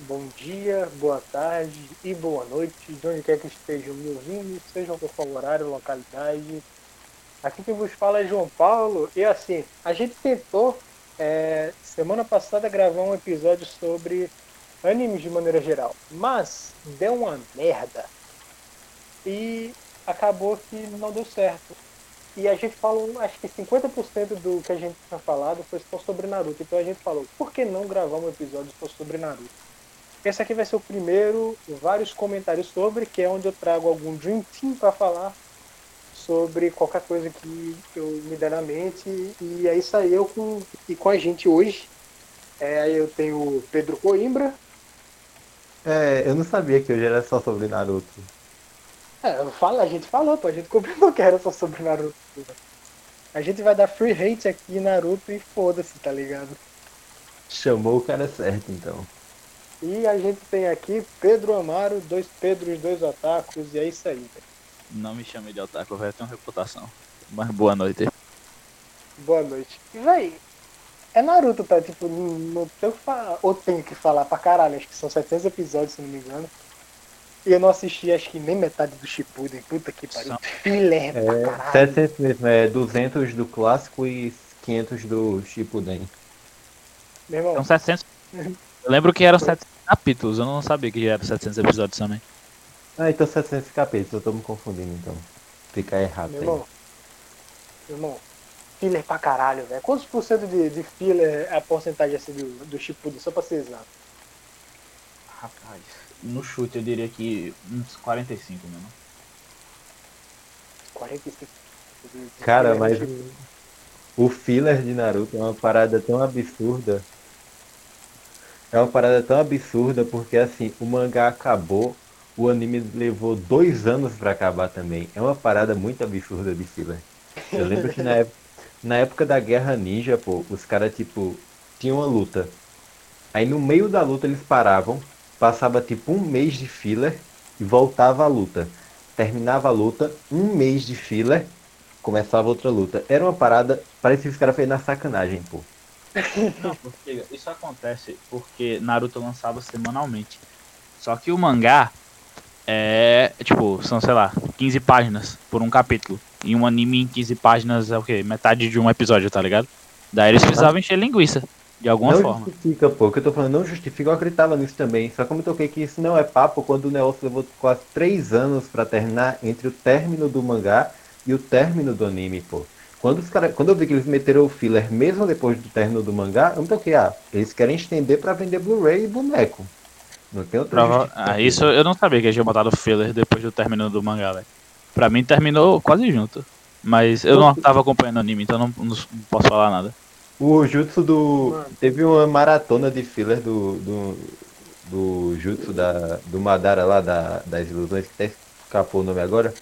bom dia, boa tarde e boa noite, de onde quer que estejam me ouvindo, sejam por qual horário, localidade. Aqui quem vos fala é João Paulo, e assim, a gente tentou é, semana passada gravar um episódio sobre animes de maneira geral, mas deu uma merda e acabou que não deu certo. E a gente falou, acho que 50% do que a gente tinha falado foi só sobre Naruto. Então a gente falou, por que não gravar um episódio só sobre Naruto? Esse aqui vai ser o primeiro, vários comentários sobre, que é onde eu trago algum Dream Team para falar sobre qualquer coisa que eu me der na mente. E é isso aí, eu com, e com a gente hoje. É, eu tenho o Pedro Coimbra. É, eu não sabia que hoje era só sobre Naruto. É, falo, a gente falou, pô, a gente combinou que era só sobre Naruto. A gente vai dar free hate aqui em Naruto e foda-se, tá ligado? Chamou o cara certo, então. E a gente tem aqui Pedro Amaro, dois Pedros, dois otakus, e é isso aí, velho. Não me chame de otaku, velho, tenho reputação. Mas boa noite. Boa noite. E, véi, é Naruto, tá? Tipo, não tem que falar, ou tem que falar pra caralho, acho que são 700 episódios, se não me engano. E eu não assisti, acho que nem metade do Shippuden, puta que pariu. São- Filé pra É, caralho. 700 mesmo, é 200 do clássico e 500 do Shippuden. Meu irmão, São 700. Eu lembro que eram 700 capítulos, eu não sabia que já eram 700 episódios também. Ah, então 700 capítulos, eu tô me confundindo então. Fica errado meu aí. irmão. Meu irmão, filler pra caralho, velho. Quantos por cento de, de filler é a porcentagem assim do, do Shippuden, só pra ser exato? Rapaz, no chute eu diria que uns 45 mesmo. 45. de- de Cara, mas o filler de Naruto é uma parada tão absurda. É uma parada tão absurda porque assim, o mangá acabou, o anime levou dois anos pra acabar também. É uma parada muito absurda de filler. Eu lembro que na época, na época da Guerra Ninja, pô, os caras tipo tinham uma luta. Aí no meio da luta eles paravam, passava tipo um mês de filler e voltava a luta. Terminava a luta, um mês de filler, começava outra luta. Era uma parada, parecia que os caras fez na sacanagem, pô. Não, porque isso acontece porque Naruto lançava semanalmente. Só que o mangá é, tipo, são, sei lá, 15 páginas por um capítulo. E um anime em 15 páginas é o quê? Metade de um episódio, tá ligado? Daí eles precisavam encher linguiça, de alguma não forma. justifica, pô. O que eu tô falando não justifica, eu acreditava nisso também. Só como eu toquei que isso não é papo, quando o negócio levou quase três anos pra terminar entre o término do mangá e o término do anime, pô. Quando, os cara, quando eu vi que eles meteram o filler mesmo depois do término do mangá, eu me toquei, ah, eles querem estender pra vender Blu-ray e boneco. Não tem outra Prova-. Ah, isso eu não sabia que eles tinham botado filler depois do término do mangá, velho. Pra mim terminou quase junto. Mas eu não tava acompanhando o anime, então não, não posso falar nada. O Jutsu do. Mano. Teve uma maratona de filler do. do, do Jutsu da, do Madara lá, da, das ilusões, que até escapou o nome agora.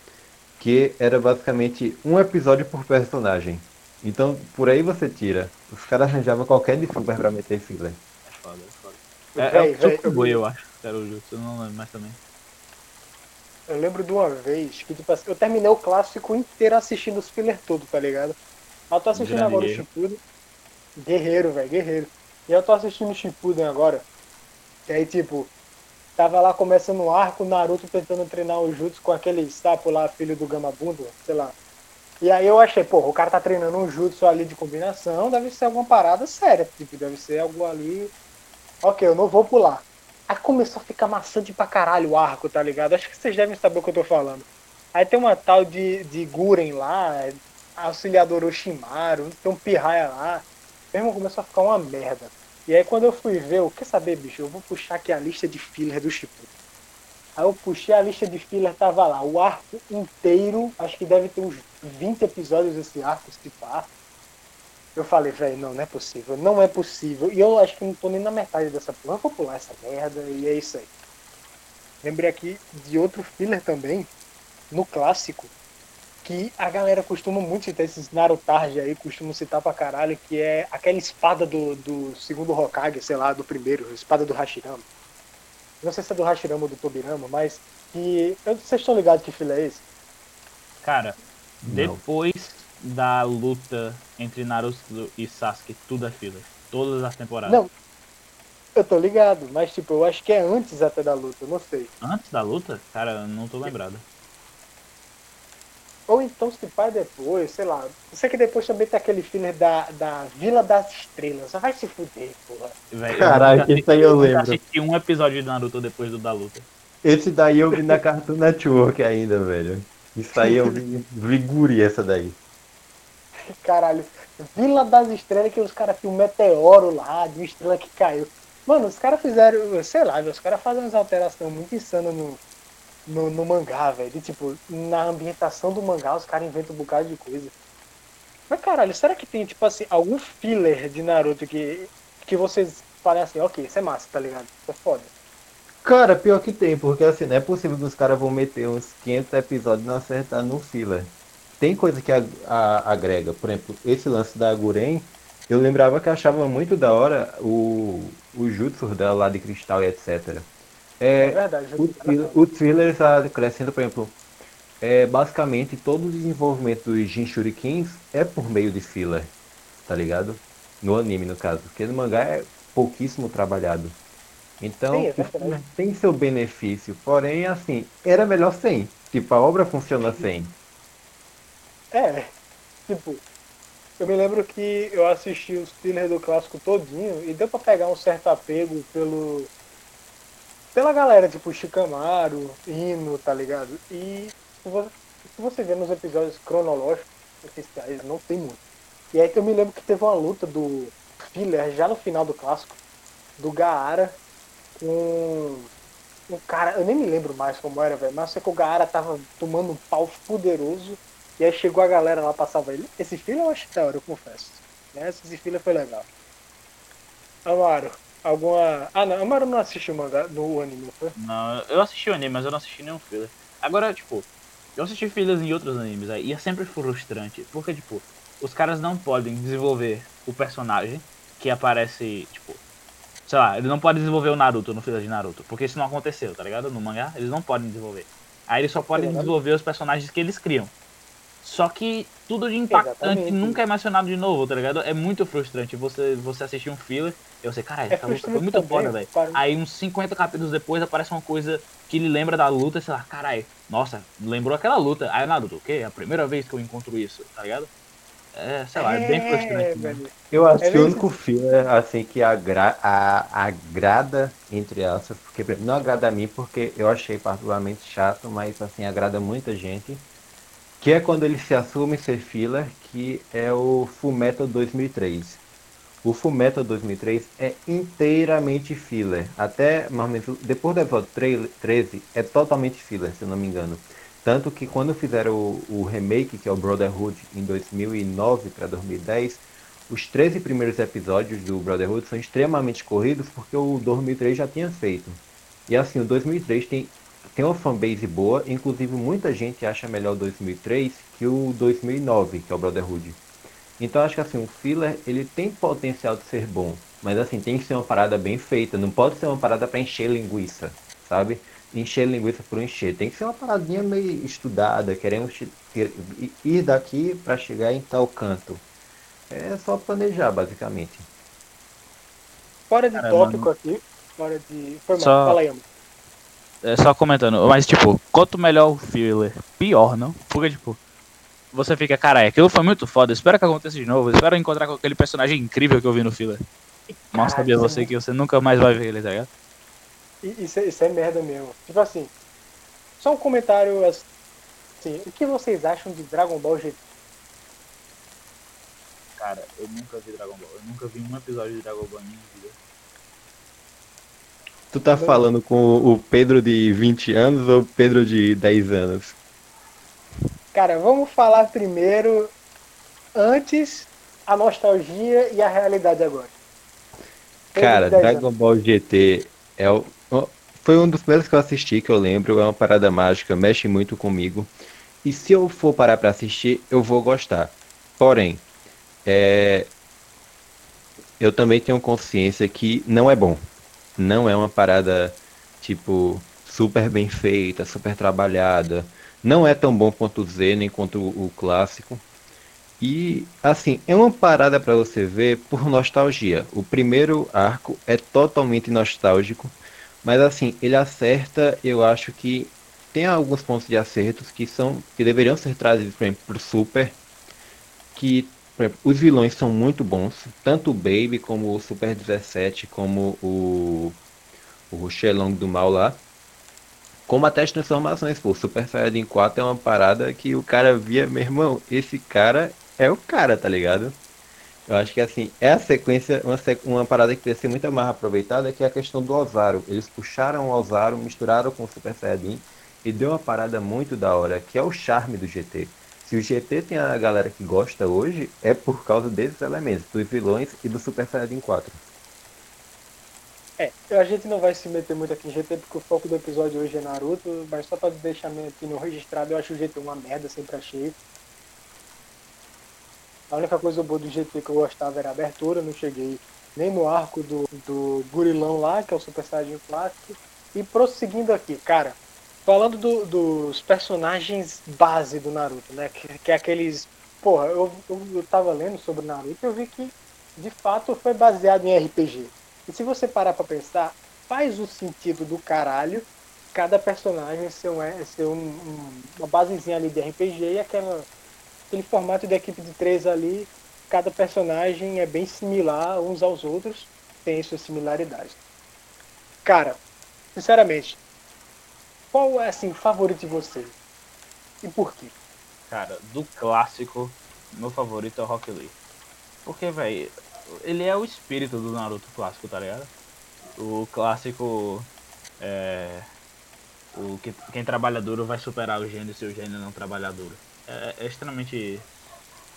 Que era basicamente um episódio por personagem. Então, por aí você tira. Os caras arranjavam qualquer desculpa pra meter filler. É foda, é foda. Véi, É, é o véi, Tsukuboi, eu acho. que Era o Jutsu, eu não lembro mais também. Eu lembro de uma vez que, tipo assim, eu terminei o clássico inteiro assistindo os filler tudo, tá ligado? Eu tô assistindo Grande agora o guerreiro. Shippuden. Guerreiro, velho, guerreiro. E eu tô assistindo o Shippuden agora. E aí, tipo, tava lá começando o arco, o Naruto tentando treinar o Jutsu com aquele sapo lá, filho do Gamabundo, sei lá. E aí eu achei, pô, o cara tá treinando um Jutsu ali de combinação, deve ser alguma parada séria, tipo, deve ser algo ali... Ok, eu não vou pular. Aí começou a ficar maçante pra caralho o arco, tá ligado? Acho que vocês devem saber o que eu tô falando. Aí tem uma tal de, de Guren lá, auxiliador Oshimaru, tem um Pirraia lá. Mesmo começou a ficar uma merda. E aí quando eu fui ver, eu quer saber, bicho, eu vou puxar aqui a lista de filler do Shippuden. Aí eu puxei a lista de filler, tava lá, o arco inteiro, acho que deve ter uns 20 episódios esse arco, se pá. Eu falei, velho, não, não é possível, não é possível. E eu acho que não tô nem na metade dessa porra, vou pular essa merda, e é isso aí. Lembrei aqui de outro filler também, no clássico, que a galera costuma muito citar esses Narutarji aí, costumam citar pra caralho, que é aquela espada do, do segundo Hokage, sei lá, do primeiro, a espada do Hashirama. Não sei se é do Hashirama ou do Tobirama, mas que. eu- Vocês estão ligados que filler é esse? Cara, Não. depois da luta entre Naruto e Sasuke, tudo é filler. Todas as temporadas. Não. Eu tô ligado, mas tipo, eu acho que é antes até da luta, eu não sei. Antes da luta? Cara, eu não tô lembrado. Ou então se pai depois, sei lá. Eu sei que depois também tem aquele filler da, da Vila das Estrelas. Só vai se fuder, porra. Véi, Caraca, isso aí eu lembro. assisti um episódio de Naruto depois do da luta. Esse daí eu vi na Cartoon Network ainda, velho. Isso aí eu vi, vi guri essa daí. Caralho. Vila das Estrelas que os caras tinham um meteoro lá, de uma estrela que caiu. Mano, os caras fizeram, sei lá, os caras fazem umas alterações muito insanas no, no, no mangá, velho. De, Tipo, na ambientação do mangá, os caras inventam um bocado de coisa. Mas caralho, será que tem, tipo assim, algum filler de Naruto que, que vocês falem assim, ok, isso é massa, tá ligado? Isso é foda. Cara, pior que tem, porque assim, não é possível que os caras vão meter uns 500 episódios e não acertar no filler. Tem coisa que a- a- agrega, por exemplo, esse lance da Guren, eu lembrava que achava muito da hora o, o jutsu dela lá de cristal e etc. É É, verdade. o, thriller- o thriller acrescenta, por exemplo, é, basicamente todo o desenvolvimento dos Jinchurikins é por meio de filler, tá ligado? No anime, no caso, porque no mangá é pouquíssimo trabalhado. Então, Sim, é tem seu benefício, porém, assim, era melhor sem. Tipo, a obra funciona sem. É, tipo, eu me lembro que eu assisti os thrillers do clássico todinho e deu pra pegar um certo apego pelo pela galera, tipo Shikamaru, Hino, tá ligado? E se você, ver nos episódios cronológicos oficiais, não tem muito. E aí eu me lembro que teve uma luta do filler já no final do clássico, do Gaara com um cara, eu nem me lembro mais como era, velho, mas sei que o Gaara tava tomando um pau poderoso e aí chegou a galera lá pra salvar ele. Esse filho eu achei da hora, eu confesso. Né? Esse filho foi legal. Amaro, alguma. Ah não, Amaro não assistiu o mangá no anime, foi? Não, eu assisti o anime, mas eu não assisti nenhum filler. Agora, tipo, eu assisti fillers em outros animes aí, e é sempre frustrante, porque, tipo, os caras não podem desenvolver o personagem que aparece, tipo, sei lá, eles não podem desenvolver o Naruto no filler de Naruto, porque isso não aconteceu, tá ligado? No mangá, eles não podem desenvolver. Aí eles só podem Verdade. desenvolver os personagens que eles criam. Só que tudo de impactante Exatamente. nunca é mencionado de novo, tá ligado? É muito frustrante você, você assistir um filler e você, caralho, É essa luta foi muito também, foda, velho. Aí uns 50 capítulos depois aparece uma coisa que ele lembra da luta, e sei lá, caralho, nossa, lembrou aquela luta. Aí Naruto, o quê? É a primeira vez que eu encontro isso, tá ligado? É, sei lá, é bem frustrante. né? Eu acho É que o único filler, assim, que agra a- agrada, entre aspas, porque não agrada a mim, porque eu achei particularmente chato, mas, assim, agrada muita gente, que é quando ele se assume ser filler, que é o Fullmetal 2003. O Fullmetal 2003 é inteiramente filler, até, mais ou menos, depois do episódio 3 13, é totalmente filler, se não me engano. Tanto que quando fizeram o, o remake, que é o Brotherhood, em 2009 para 2010, os 13 primeiros episódios do Brotherhood são extremamente corridos porque o 2003 já tinha feito. E assim, o 2003 tem, tem uma fanbase boa, inclusive muita gente acha melhor o 2003 que o 2009, que é o Brotherhood. Então acho que assim, o filler ele tem potencial de ser bom, mas assim, tem que ser uma parada bem feita, não pode ser uma parada para encher linguiça, sabe? Encher linguiça por encher, tem que ser uma paradinha meio estudada, queremos ir daqui para chegar em tal canto. É só planejar, basicamente. Fora de Cara, tópico aqui, fora de. Foi mal, Só- fala aí, amor. É só comentando, mas tipo, quanto melhor o filler, pior, não? Porque, tipo, você fica, caralho, aquilo foi muito foda, espero que aconteça de novo, espero encontrar com aquele personagem incrível que eu vi no filler. Mal sabia isso é você muito- que você nunca mais vai ver ele, tá ligado? Isso, é- isso é merda mesmo. Tipo assim, só um comentário assim. O que vocês acham de Dragon Ball GT? Cara, eu nunca vi Dragon Ball, eu nunca vi um episódio de Dragon Ball em minha vida. Tu tá falando com o Pedro de 20 anos ou o Pedro de 10 anos? Cara, vamos falar primeiro antes a nostalgia e a realidade agora. Pedro Cara, de 10 Dragon Ball GT é o, foi um dos primeiros que eu assisti, que eu lembro, é uma parada mágica, mexe muito comigo. E se eu for parar pra assistir, eu vou gostar. Porém, é, eu também tenho consciência que não é bom. Não é uma parada, tipo, super bem feita, super trabalhada. Não é tão bom quanto o Z, nem quanto o, o clássico. E, assim, é uma parada para você ver por nostalgia. O primeiro arco é totalmente nostálgico, mas, assim, ele acerta, eu acho que tem alguns pontos de acertos que são que deveriam ser trazidos, exemplo, pro Super, que os vilões são muito bons, tanto o Baby como o Super 17, como o o Shenlong do mal lá. Como até as transformações, pô, Super Saiyajin 4 é uma parada que o cara via, meu irmão, esse cara é o cara, tá ligado? Eu acho que assim, é a sequência, uma, uma parada que deve ser muito mais aproveitada, que é a questão do Ozaru. Eles puxaram o Ozaru, misturaram com o Super Saiyajin e deu uma parada muito da hora, que é o charme do GT. Se o GT tem a galera que gosta hoje, é por causa desses elementos, dos vilões e do Super Saiyajin 4. É, a gente não vai se meter muito aqui em GT porque o foco do episódio hoje é Naruto, mas só pra deixar aqui no registrado, eu acho o GT uma merda, sempre achei. A única coisa boa do GT que eu gostava era a abertura, não cheguei nem no arco do, do gurilão lá, que é o Super Saiyajin clássico. E prosseguindo aqui, cara, falando do, dos personagens base do Naruto, né? Que, que é aqueles. Porra, eu, eu, eu tava lendo sobre Naruto e eu vi que de fato foi baseado em RPG. E se você parar pra pensar, faz o sentido do caralho cada personagem ser, um, ser um, um, uma basezinha ali de RPG e aquela, aquele formato de equipe de três ali, cada personagem é bem similar uns aos outros, tem suas similaridades. Cara, sinceramente, qual é assim, o favorito de você? E por quê? Cara, do clássico, meu favorito é o Rock Lee. Porque, velho, ele é o espírito do Naruto clássico, tá ligado? O clássico é. O que, quem trabalha duro vai superar o gênio se o gênio não trabalhar duro. É, é extremamente.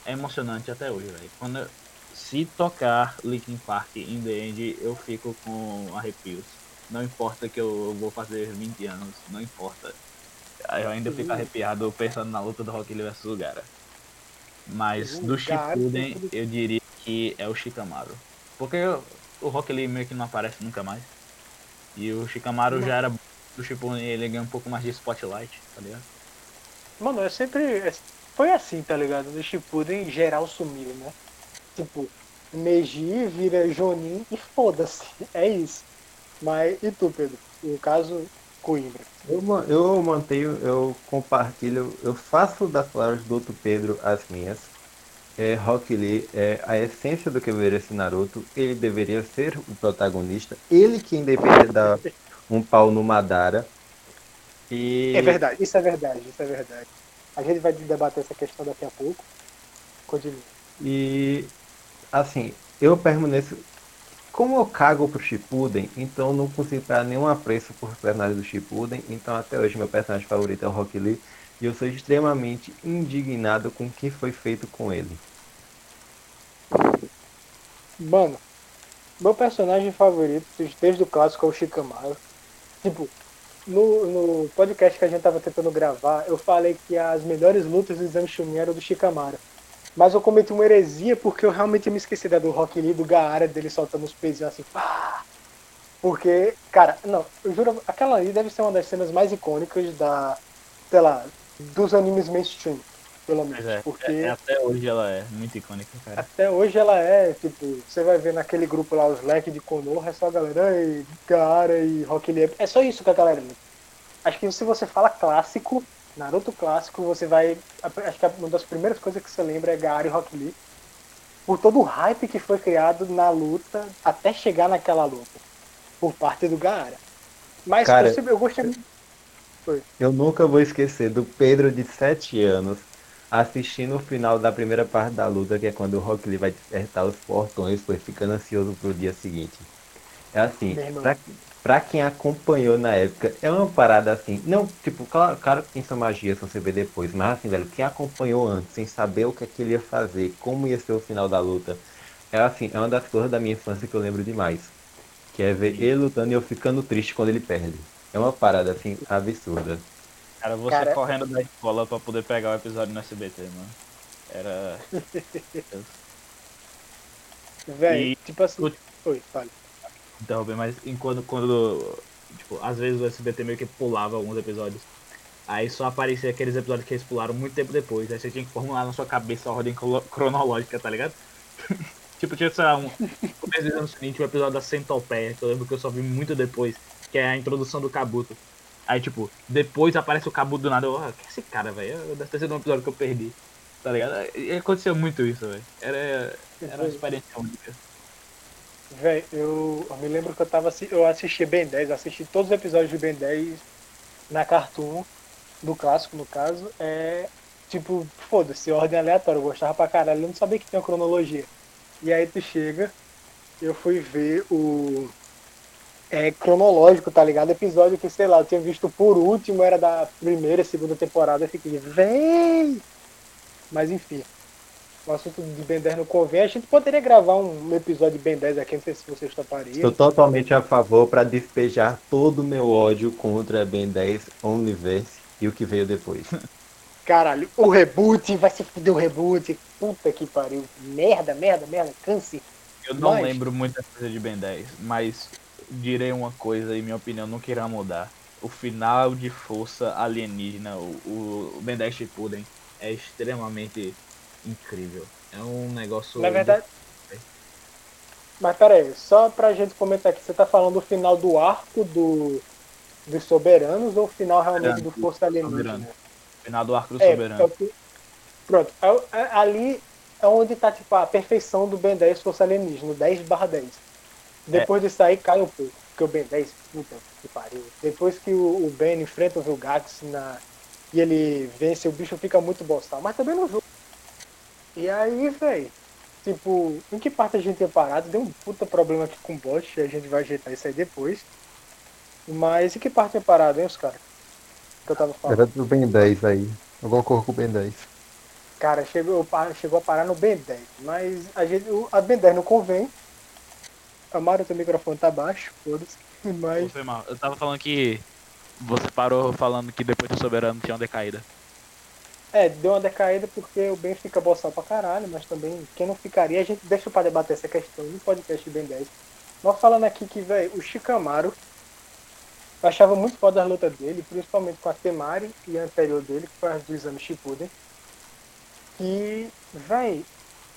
É emocionante até hoje, velho. Quando eu, se tocar Linkin Park in the end, eu fico com arrepios. Não importa que eu vou fazer 20 anos, não importa. Eu ainda fico arrepiado pensando na luta do Rock Lee vs Gara. Mas do Shippuden, eu diria que é o Shikamaru. Porque o Rock Lee meio que não aparece nunca mais. E o Shikamaru já era do Shippuden, ele ganha um pouco mais de spotlight, tá ligado? Mano, é sempre. É, foi assim, tá ligado? No Shippuden, geral sumiu, né? Tipo, Meiji vira Jonin e foda-se. É isso. Mas, e tu, Pedro? No caso, Coimbra. Eu, eu mantenho, eu compartilho, eu faço das palavras do outro Pedro as minhas é, Rock Lee é a essência do que deveria ser Naruto. Ele deveria ser o protagonista. Ele quem deveria dar um pau no Madara. E... É verdade, isso é verdade, isso é verdade. A gente vai debater essa questão daqui a pouco. Continue. E assim, eu permaneço. Como eu cago pro Shippuden, então não consigo dar nenhum apreço por personagem do Shippuden. Então até hoje meu personagem favorito é o Rock Lee. E eu sou extremamente indignado com o que foi feito com ele. Mano, meu personagem favorito desde o clássico é o Shikamaru. Tipo, no, no podcast que a gente tava tentando gravar, eu falei que as melhores lutas do Exame Chunin eram do Shikamaru. Mas eu cometi uma heresia porque eu realmente me esqueci da do Rock Lee, do Gaara, dele soltando os pezinhos assim, pá! Porque, cara, não, eu juro, aquela ali deve ser uma das cenas mais icônicas da, sei lá, dos animes mainstream, pelo menos. É, porque é, até hoje ela é muito icônica, cara. Até hoje ela é, tipo, você vai ver naquele grupo lá, os leques de Konoha, é só a galera, e Gara e Rock Lee. É só isso que a galera. Acho que se você fala clássico, Naruto clássico, você vai. Acho que uma das primeiras coisas que você lembra é Gara e Rock Lee. Por todo o hype que foi criado na luta até chegar naquela luta. Por parte do Gaara. Mas Cara, eu, eu gostei muito foi. Eu nunca vou esquecer do Pedro de 7 anos assistindo o final da primeira parte da luta, que é quando o Rock Lee vai despertar os portões, foi ficando ansioso pro dia seguinte. É assim, pra, pra, quem acompanhou na época, é uma parada assim, não, tipo, claro, claro que tem sua magia se você ver depois, mas assim, velho, quem acompanhou antes, sem saber o que, é que ele ia fazer, como ia ser o final da luta, é assim, é uma das coisas da minha infância que eu lembro demais. Que é ver ele lutando e eu ficando triste quando ele perde. É uma parada assim absurda. Cara, você Cara... correndo da escola pra poder pegar o episódio no SBT, mano. Era. Véi, tipo assim. O... Oi, fale. Interromper, mas enquanto quando. Tipo, às vezes o SBT meio que pulava alguns episódios. Aí só aparecia aqueles episódios que eles pularam muito tempo depois. Aí você tinha que formular na sua cabeça a ordem cronológica, tá ligado? tipo, tinha, sei lá, um começo dos anos seguinte, o episódio da Centopeia, que eu lembro que eu só vi muito depois, que é a introdução do Kabuto. Aí, tipo, depois aparece o Kabuto do nada. Eu, ah, que é esse cara, velho? Deve ter sido um episódio que eu perdi. Tá ligado? E aconteceu muito isso, velho. Era, era uma experiência única. Véi, eu, eu me lembro que eu tava eu assisti Ben 10, eu assisti todos os episódios de Ben 10 na Cartoon, do clássico no caso, é tipo, foda-se, ordem aleatória, eu gostava pra caralho, eu não sabia que tinha cronologia. E aí tu chega, eu fui ver o é cronológico, tá ligado? Episódio que, sei lá, eu tinha visto por último, era da primeira, segunda temporada, eu fiquei, véi! Mas enfim, o assunto de Ben 10 não convém. A gente poderia gravar um episódio de Ben 10 aqui, não sei se vocês topariam. Estou totalmente a favor para despejar todo o meu ódio contra Ben 10, Omniverse e o que veio depois. Caralho, o reboot, vai se fuder o reboot. Puta que pariu. Merda, merda, merda, câncer. Eu não Mas- lembro muita coisa de Ben 10, mas direi uma coisa e minha opinião não queira mudar. O final de força alienígena, o, o Ben 10 Shippuden, é extremamente incrível. É um negócio. Na verdade. Mas pera aí, só pra gente comentar aqui, você tá falando do final do arco do dos soberanos ou o final realmente do Força Alienígena? Soberano. Final do arco do É, soberano. é o que- Pronto, é é- ali é onde tá tipo a perfeição do Ben 10 Força Alienígena, 10 barra 10. Depois disso aí cai um pouco, porque o Ben 10, puta que pariu. Depois que o, o Ben enfrenta o Vilgax na, e ele vence, o bicho fica muito boçal, mas também no jogo. E aí, velho, tipo, em que parte a gente tinha parado? Deu um puta problema aqui com o bot, e a gente vai ajeitar isso aí depois. Mas em que parte tinha parado, hein, os caras? Que eu tava falando. Era do Ben 10 aí. Alguma coisa com o Ben 10. Cara, chegou, chegou a parar no Ben 10, mas a, gente, o- a Ben 10 não convém. Amaro, teu microfone tá baixo, foda-se. Mas, Foi mal. Eu tava falando que você parou falando que depois do soberano tinha uma decaída. É, deu uma decaída porque o Ben fica boçal pra caralho, mas também quem não ficaria, a gente deixa pra debater essa questão no podcast Ben 10. Mas falando aqui que, velho, o Shikamaru, eu achava muito foda as lutas dele, principalmente com a Temari e a anterior dele, que foi as do exame Shippuden. E, véi,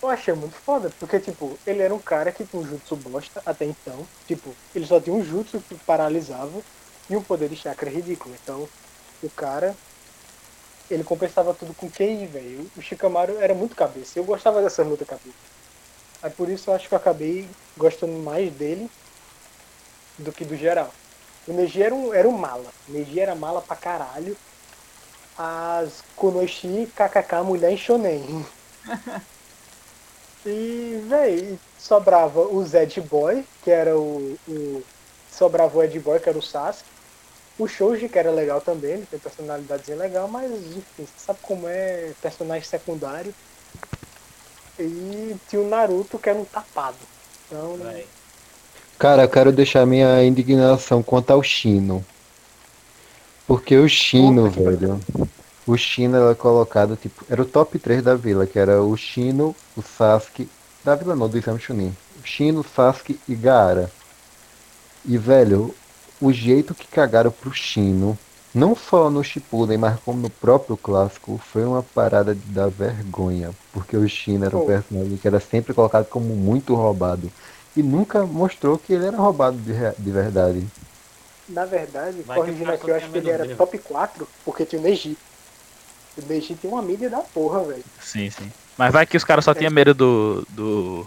eu achei muito foda, porque, tipo, ele era um cara que tinha um jutsu bosta até então. Tipo, ele só tinha um jutsu que paralisava e um poder de chakra ridículo. Então, o cara, ele compensava tudo com QI, velho. O Shikamaru era muito cabeça. Eu gostava dessa luta cabeça. Aí por isso eu acho que eu acabei gostando mais dele do que do geral. O Neji era um, era um mala. O Neji era mala pra caralho. As Konoshi, KKK, mulher em shonen. e, véi, sobrava o Zed Boy, que era o, o... Sobrava o Ed Boy, que era o Sasuke. O Shoji, que era legal também, ele tem personalidadezinha legal, mas enfim, você sabe como é personagem secundário. E tinha o Naruto, que era um tapado. Então. Cara, eu quero deixar minha indignação quanto ao Chino. Porque o Chino, Puta velho. O Chino era colocado, tipo, era o top 3 da vila, que era o Chino, o Sasuke. Da vila não, do Exame Chunin. O Chino, Sasuke e Gaara. E, velho, o jeito que cagaram pro Chino, não só no Shippuden, mas como no próprio clássico, foi uma parada de dar vergonha. Porque o Chino era um personagem que era sempre colocado como muito roubado. E nunca mostrou que ele era roubado de, de verdade. na verdade, Vai corrigindo o cara aqui, eu acho que ele era top 4, porque tinha o Neji. O Neji tem uma mídia da porra, velho. Sim, sim. Mas vai que os caras só tinham medo do. do.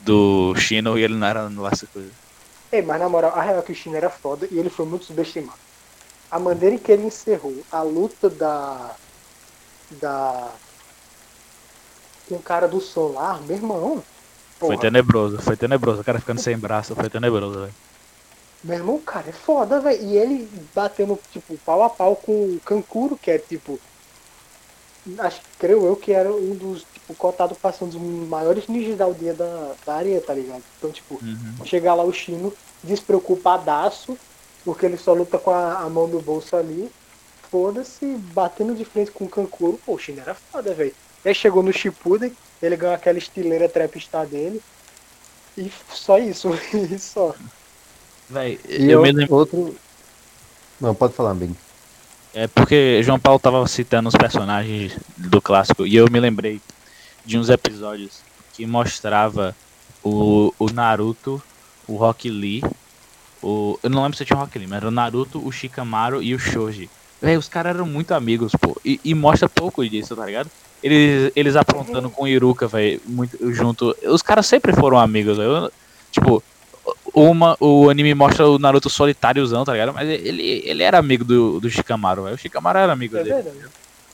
do Shino e ele não era lá essa coisa. Ei, mas na moral, a real que o Chino era foda e ele foi muito subestimado. A maneira em que ele encerrou a luta da. da. com o cara do solar, meu irmão. Foi Porra, tenebroso, foi tenebroso. O cara ficando sem braço, foi tenebroso, velho. Meu irmão, cara é foda, velho. E ele batendo, tipo, pau a pau com o Kankuro, que é tipo. Acho, creio eu que era um dos, tipo, cotado pra ser um dos maiores ninjas da aldeia da, da areia, tá ligado? Então, tipo, Uhum. chegar lá o Chino despreocupadaço, porque ele só luta com a, a mão no bolso ali. Foda-se, batendo de frente com o Kankuro. Pô, o Chino era foda, velho. Aí chegou no Shippuden, ele ganhou aquela estileira trapstar dele. E só isso, e só. Véi, E eu o- me lembro. outro. Não, pode falar, bem. É porque João Paulo tava citando os personagens do clássico e eu me lembrei de uns episódios que mostrava o, o Naruto, o Rock Lee, o. Eu não lembro se tinha o Rock Lee, mas era o Naruto, o Shikamaru e o Shoji. Véi, os caras eram muito amigos, pô. E, e mostra pouco disso, tá ligado? Eles, eles aprontando com o Iruka, velho, muito junto. Os caras sempre foram amigos, velho. Tipo, uma, o anime mostra o Naruto solitáriozão, tá ligado? Mas ele, ele era amigo do, do Shikamaru, velho. O Shikamaru era amigo É dele. verdade.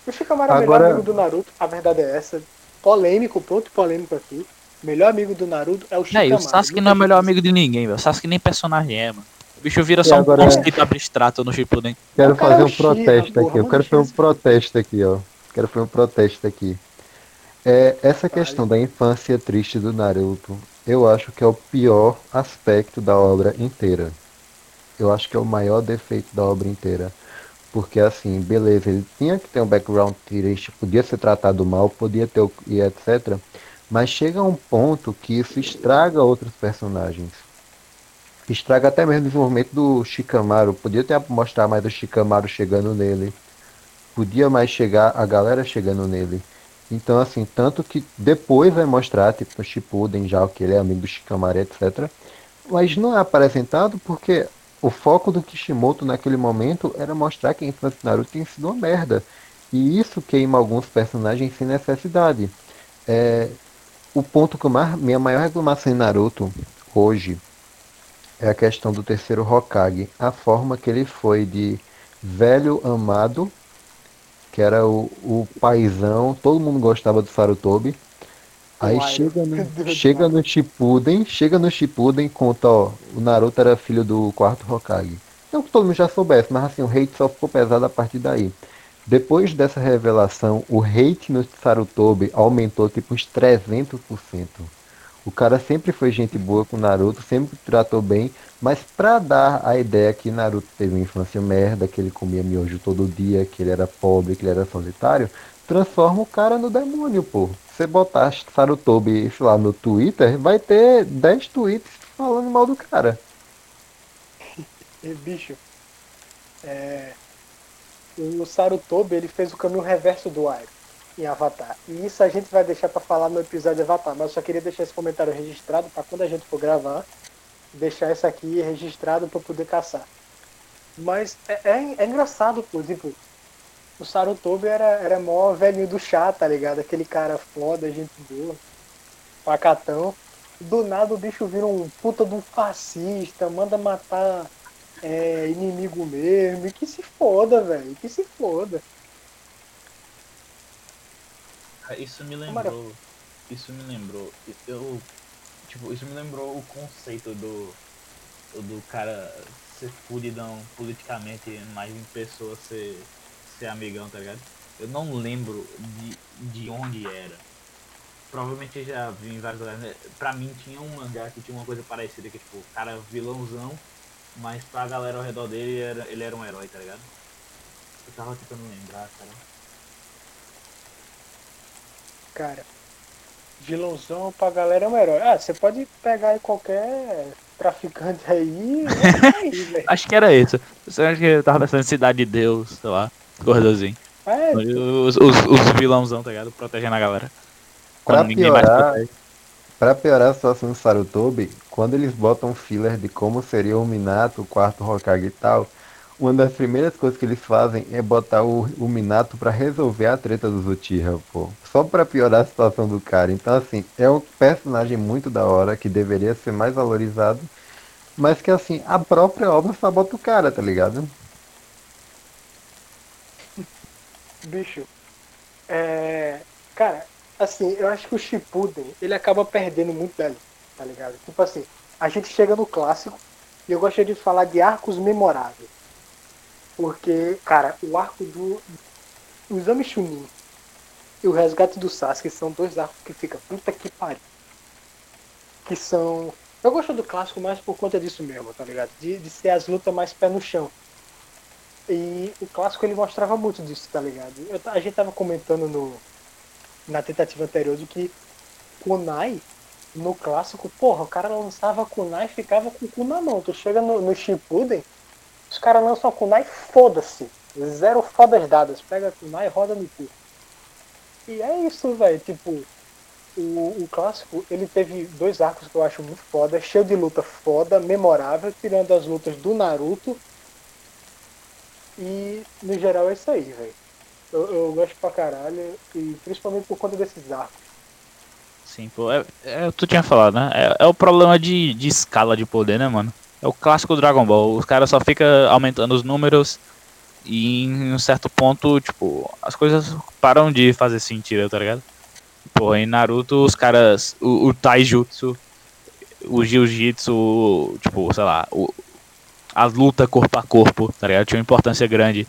O Shikamaru é o Agora- melhor amigo do Naruto, a verdade é essa. Polêmico, ponto polêmico aqui. O melhor amigo do Naruto é o É, Shikamaru. e o Sasuke não é o melhor amigo de ninguém, velho. O Sasuke nem personagem é, mano. O bicho vira E só agora- um conceito abstrato no Shippuden. Quero cara fazer é um Shira, protesto porra, aqui. Eu quero fazer um protesto aqui, ó. Quero fazer um protesto aqui. É, essa questão da infância triste do Naruto, eu acho que é o pior aspecto da obra inteira. Eu acho que é o maior defeito da obra inteira. Porque assim, beleza, ele tinha que ter um background triste, podia ser tratado mal, podia ter o- e etc. Mas chega a um ponto que isso estraga outros personagens. Estraga até mesmo o desenvolvimento do Shikamaru. Podia ter mostrar mais o Shikamaru chegando nele. Podia mais chegar a galera chegando nele. Então, assim, tanto que depois vai mostrar, tipo, no Shippuden já, que ele é amigo do Shikamaru, etc. Mas não é apresentado porque o foco do Kishimoto naquele momento era mostrar que a infância do Naruto tem sido uma merda. E isso queima alguns personagens sem necessidade. É, o ponto que eu mais, minha maior reclamação em Naruto hoje é a questão do terceiro Hokage. A forma que ele foi de velho amado, que era o, o paizão, todo mundo gostava do Sarutobi. Aí Uai, chega no, chega no Shippuden, chega no Shippuden, conta, ó, o Naruto era filho do quarto Hokage. Não que todo mundo já soubesse, mas assim, o hate só ficou pesado a partir daí. Depois dessa revelação, o hate no Sarutobi aumentou tipo uns 300%. O cara sempre foi gente boa com Naruto, sempre tratou bem, mas pra dar a ideia que Naruto teve uma infância merda, que ele comia miojo todo dia, que ele era pobre, que ele era solitário, transforma o cara no demônio, pô. Você botar Sarutobi, sei lá, no Twitter, vai ter 10 tweets falando mal do cara. E, bicho, é, o Sarutobi ele fez o caminho reverso do Airo em Avatar. E isso a gente vai deixar pra falar no episódio de Avatar, mas eu só queria deixar esse comentário registrado pra quando a gente for gravar, deixar isso aqui registrado pra poder caçar. Mas é, é, é engraçado, pô, tipo, o Sarutobi era, era mó velhinho do chá, tá ligado? Aquele cara foda, gente boa, pacatão. Do nada o bicho vira um puta de um fascista, manda matar é, inimigo mesmo, e que se foda, velho, que se foda. Isso me lembrou. Isso me lembrou. Eu. Tipo, isso me lembrou o conceito do. Do cara ser fudidão politicamente, mas em pessoa ser. ser amigão, tá ligado? Eu não lembro de, de onde era. Provavelmente eu já vi em vários lugares. né? Pra mim tinha um mangá que tinha uma coisa parecida, que tipo, o cara vilãozão, mas pra galera ao redor dele ele era, ele era um herói, tá ligado? Eu tava tentando lembrar, cara. Cara, vilãozão pra galera é um herói. Ah, você pode pegar aí qualquer traficante aí, aí. Acho que era isso. Você acha que eu tava pensando em Cidade de Deus, sei lá, assim. É, Os, os, os vilãozão, tá ligado? Protegendo a galera. Pra Quando ninguém mais piorar. Pra piorar a situação do Sarutobi, quando eles botam filler de como seria o Minato, o quarto Hokage e tal, uma das primeiras coisas que eles fazem é botar o, o Minato pra resolver a treta dos Uchiha, pô. Só pra piorar a situação do cara. Então, assim, é um personagem muito da hora, que deveria ser mais valorizado, mas que, assim, a própria obra só bota o cara, tá ligado? bicho. É. Cara, assim, eu acho que o Shippuden, ele acaba perdendo muito dali, tá ligado? Tipo assim, a gente chega no clássico e eu gostaria de falar de arcos memoráveis. Porque, cara, o arco do. O Exame Chunin e o Resgate do Sasuke são dois arcos que fica puta que pariu. Que são. Eu gosto do clássico mais por conta disso mesmo, tá ligado? De, de ser as lutas mais pé no chão. E o clássico ele mostrava muito disso, tá ligado? Eu a gente tava comentando no, na tentativa anterior de que Kunai, no clássico, porra, o cara lançava Kunai e ficava com o cu na mão. Tu chega no, no Shippuden, os caras lançam Kunai, foda-se. Zero fodas dadas. Pega kunai e roda no cu. E é isso, velho. Tipo, o, o clássico, ele teve dois arcos que eu acho muito foda, cheio de luta foda, memorável, tirando as lutas do Naruto. E no geral é isso aí, velho. Eu, eu gosto pra caralho, e principalmente por conta desses arcos. Sim, pô, é, é, tu tinha falado, né? É, é o problema de, de escala de poder, né, mano? É o clássico Dragon Ball. Os caras só ficam aumentando os números e em um certo ponto, tipo, as coisas param de fazer sentido, tá ligado? Pô, em Naruto os caras. O, o Taijutsu, o Jiu-Jitsu, tipo, sei lá, o, a luta corpo a corpo, tá ligado? Tinha uma importância grande.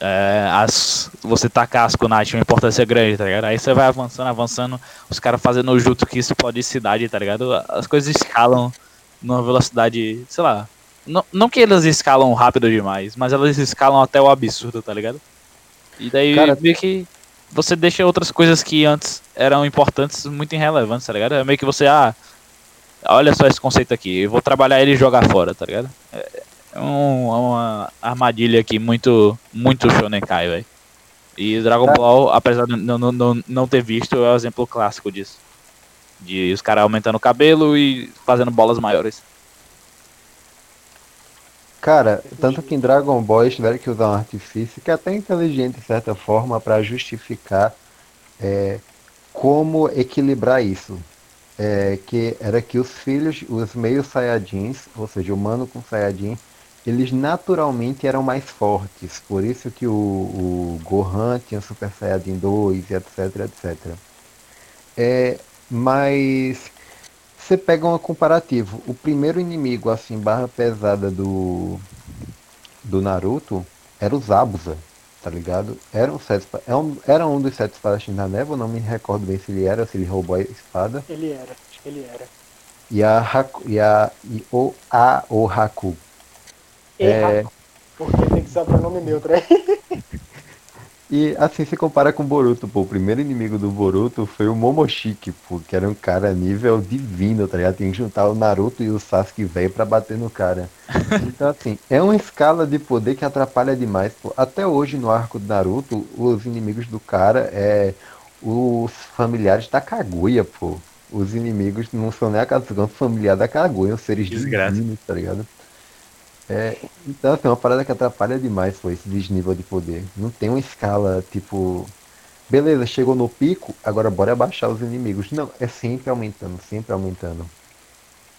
É, as, você tacar as kunai tinha uma importância grande, tá ligado? Aí você vai avançando, avançando, os caras fazendo o jutsu que explode cidade, tá ligado? As coisas escalam numa velocidade, sei lá. Não, não que elas escalam rápido demais, mas elas escalam até o absurdo, tá ligado? E daí Cara, meio que você deixa outras coisas que antes eram importantes muito irrelevantes, tá ligado? É meio que você, ah, olha só esse conceito aqui, eu vou trabalhar ele e jogar fora, tá ligado? É, é um- é uma armadilha aqui muito, muito Shonenkai, velho. E Dragon. Ball, apesar de não, não, não, não ter visto, é o exemplo clássico disso. De os caras aumentando o cabelo e fazendo bolas maiores. Cara, tanto que em Dragon Ball eles tiveram que usar um artifício que é até inteligente de certa forma para justificar é, como equilibrar isso. É, que era que os filhos, os meio saiyajins, ou seja, humano com saiyajin, eles naturalmente eram mais fortes. Por isso que o, o Gohan tinha Super Saiyajin 2 e etc, etc. É, mas você pega um comparativo. O primeiro inimigo, assim, barra pesada do, do Naruto era o Zabuza, tá ligado? Era um, sete, espa- é um, era um dos sete espadachins da névoa, não me recordo bem se ele era, se ele roubou a espada. Ele era, acho que ele era. E a Haku, e a e o a o Haku. É. Erra. Porque tem que ser o pronome neutro aí. E assim se compara com o Boruto, pô. O primeiro inimigo do Boruto foi o Momoshiki, pô, que era um cara nível divino, tá ligado? Tem que juntar o Naruto e o Sasuke velho pra bater no cara. Então, assim, é uma escala de poder que atrapalha demais, pô. Até hoje no arco do Naruto, os inimigos do cara é os familiares da Kaguya, pô. Os inimigos não são nem a Katsuga, são familiares da Kaguya, são seres Desgraça. divinos, tá ligado? É, então, assim, uma parada que atrapalha demais, pô, esse desnível de poder. Não tem uma escala, tipo, beleza, chegou no pico, agora bora abaixar os inimigos. Não, é sempre aumentando, sempre aumentando.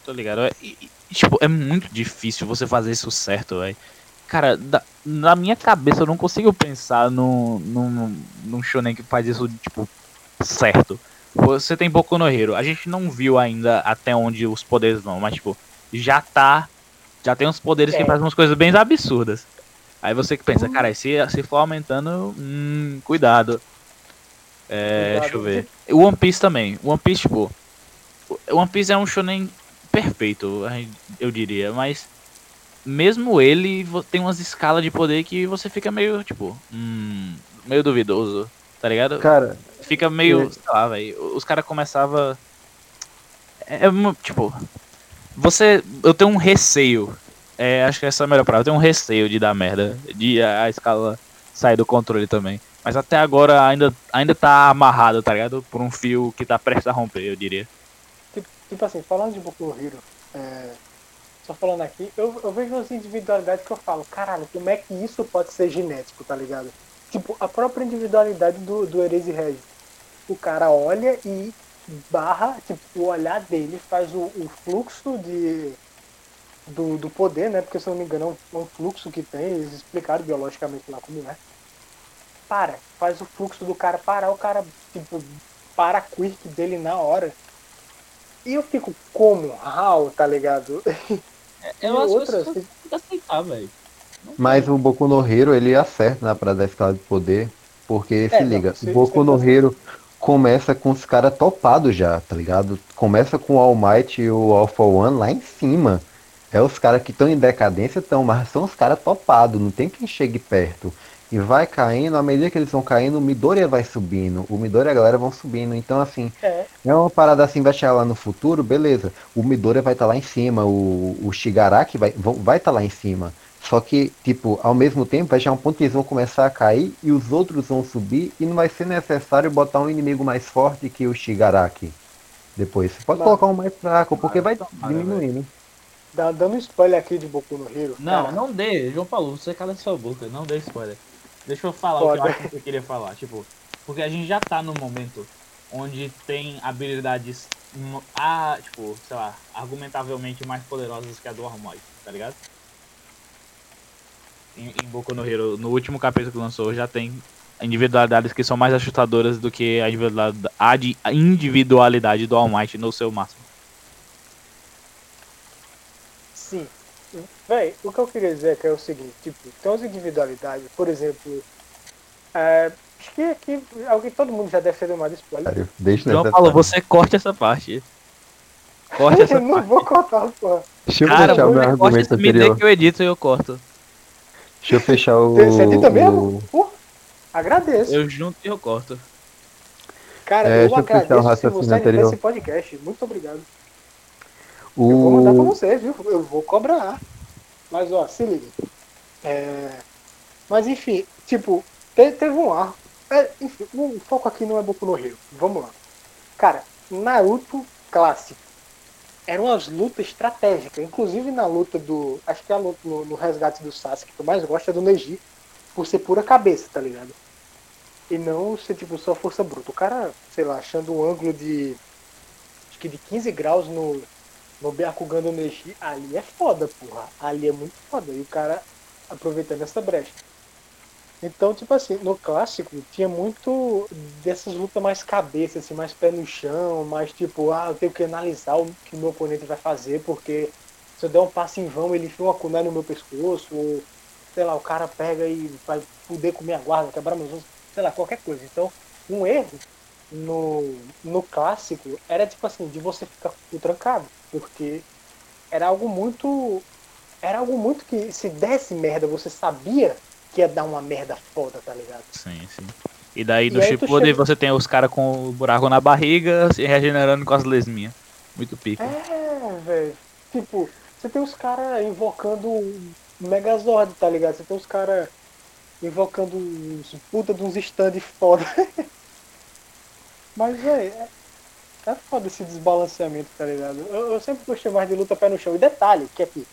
Tô ligado? É, tipo, é muito difícil você fazer isso certo, velho. Cara, da- na minha cabeça eu não consigo pensar num, num, num shonen que faz isso, tipo, certo. Você tem Boku no Hero. A gente não viu ainda até onde os poderes vão, mas, tipo, já tá. Já tem uns poderes que É. fazem umas coisas bem absurdas. Aí você que pensa, cara, se, se for aumentando, hum, cuidado. É, Cuidado. deixa eu ver. O One Piece também. O One Piece, tipo. o One Piece é um shonen perfeito, eu diria, mas mesmo ele tem umas escalas de poder que você fica meio, tipo, hum, meio duvidoso, tá ligado? Cara, Fica meio, É. sei lá, velho. Os caras começavam. É, é tipo. Você. Eu tenho um receio. É, acho que essa é a melhor palavra. Eu tenho um receio de dar merda. De a, a escala sair do controle também. Mas até agora ainda, ainda tá amarrado, tá ligado? Por um fio que tá prestes a romper, eu diria. Tipo, tipo assim, falando de Boku Hero, é, só falando aqui, eu, eu vejo as individualidades que eu falo, caralho, como é que isso pode ser genético, tá ligado? Tipo, a própria individualidade do, do Erase Red. O cara olha e barra, tipo, o olhar dele faz o, o fluxo de, do, do poder, né? Porque se eu não me engano é um, é um fluxo que tem, eles explicaram biologicamente lá como é. Para, faz o fluxo do cara parar, o cara, tipo, para a quirk dele na hora. E eu fico como? How, tá ligado? E Eu acho outras, que que aceitar, velho. mas o Boku no Hero, ele acerta na parada da escala de poder, porque se É, não, liga, o Boku no é Hero começa com os caras topados já, tá ligado? Começa com o All Might e o Alpha One lá em cima. É os caras que estão em decadência, estão, mas são os caras topados, não tem quem chegue perto. E vai caindo, à medida que eles vão caindo, o Midoriya vai subindo, o Midoriya e a galera vão subindo. Então, assim, é, é uma parada assim, vai chegar lá no futuro, beleza. O Midoriya vai estar lá em cima, o, o Shigaraki vai estar vai tá lá em cima. Só que, tipo, ao mesmo tempo vai chegar um ponto que eles vão começar a cair e os outros vão subir e não vai ser necessário botar um inimigo mais forte que o Shigaraki. Depois. Você pode Mas- colocar um mais fraco, porque vai tomara, diminuindo. Dá- Dando spoiler aqui de Boku no Hero. Não, cara, não dê, João Paulo, você cala sua boca, não dê spoiler. Deixa eu falar o que eu acho que você queria falar, tipo, porque a gente já tá no momento onde tem habilidades, ah, tipo, sei lá, argumentavelmente mais poderosas que a do Armoy, tá ligado? Em, em Boku no Hero, no último capítulo que lançou, já tem individualidades que são mais assustadoras do que a individualidade, do All Might no seu máximo. Sim. Véi, o que eu queria dizer é que é o seguinte, tipo, tem umas individualidades, por exemplo, é, acho que aqui alguém, todo mundo já deve ter tomado spoiler. Sério, Deixa nessa Paulo, você corte essa parte. Corte essa eu não vou contar, porra. Deixa eu Cara, fechar o meu argumento esse me dê anterior. que eu edito e eu corto. Deixa eu fechar o. Você edita o- mesmo? Pô, agradeço. Eu junto e eu corto. Cara, É, eu deixa eu fechar o agradeço se raciocínio você anterior. esse podcast. Muito obrigado. Eu vou mandar pra O... você, viu? Eu vou cobrar. Mas, ó, se liga. É... Mas, enfim, tipo, te- teve um arco. É, enfim, o foco aqui não é Boku no Hero. Vamos lá. Cara, Naruto clássico. Eram as lutas estratégicas. Inclusive na luta do. Acho que é a luta no, no resgate do Sasuke que eu mais gosto é do Neji. Por ser pura cabeça, tá ligado? E não ser tipo só força bruta. O cara, sei lá, achando um ângulo de. Acho que de 15 graus no, no Byakugan do Neji, ali é foda, porra. Ali é muito foda. E o cara aproveitando essa brecha. Então, tipo assim, no clássico tinha muito dessas lutas mais cabeça, assim, mais pé no chão, mais tipo, ah, eu tenho que analisar o que meu oponente vai fazer, porque se eu der um passo em vão, ele enfia uma kunai no meu pescoço, ou sei lá, o cara pega e vai poder comer a guarda, quebrar meus ossos, sei lá, qualquer coisa. Então, um erro no, no clássico era tipo assim, de você ficar trancado, porque era algo muito. Era algo muito que se desse merda, você sabia que ia dar uma merda foda, tá ligado? Sim, sim. E daí no Shippuden chega- você tem os caras com o buraco na barriga se regenerando com as lesminhas. Muito pica. É, velho. Tipo, você tem os caras invocando Megazord, tá ligado? Você tem os caras invocando uns puta de uns stand foda. Mas, velho, é, é foda esse desbalanceamento, tá ligado? Eu, eu sempre gostei mais de luta pé no chão. E detalhe, que aqui,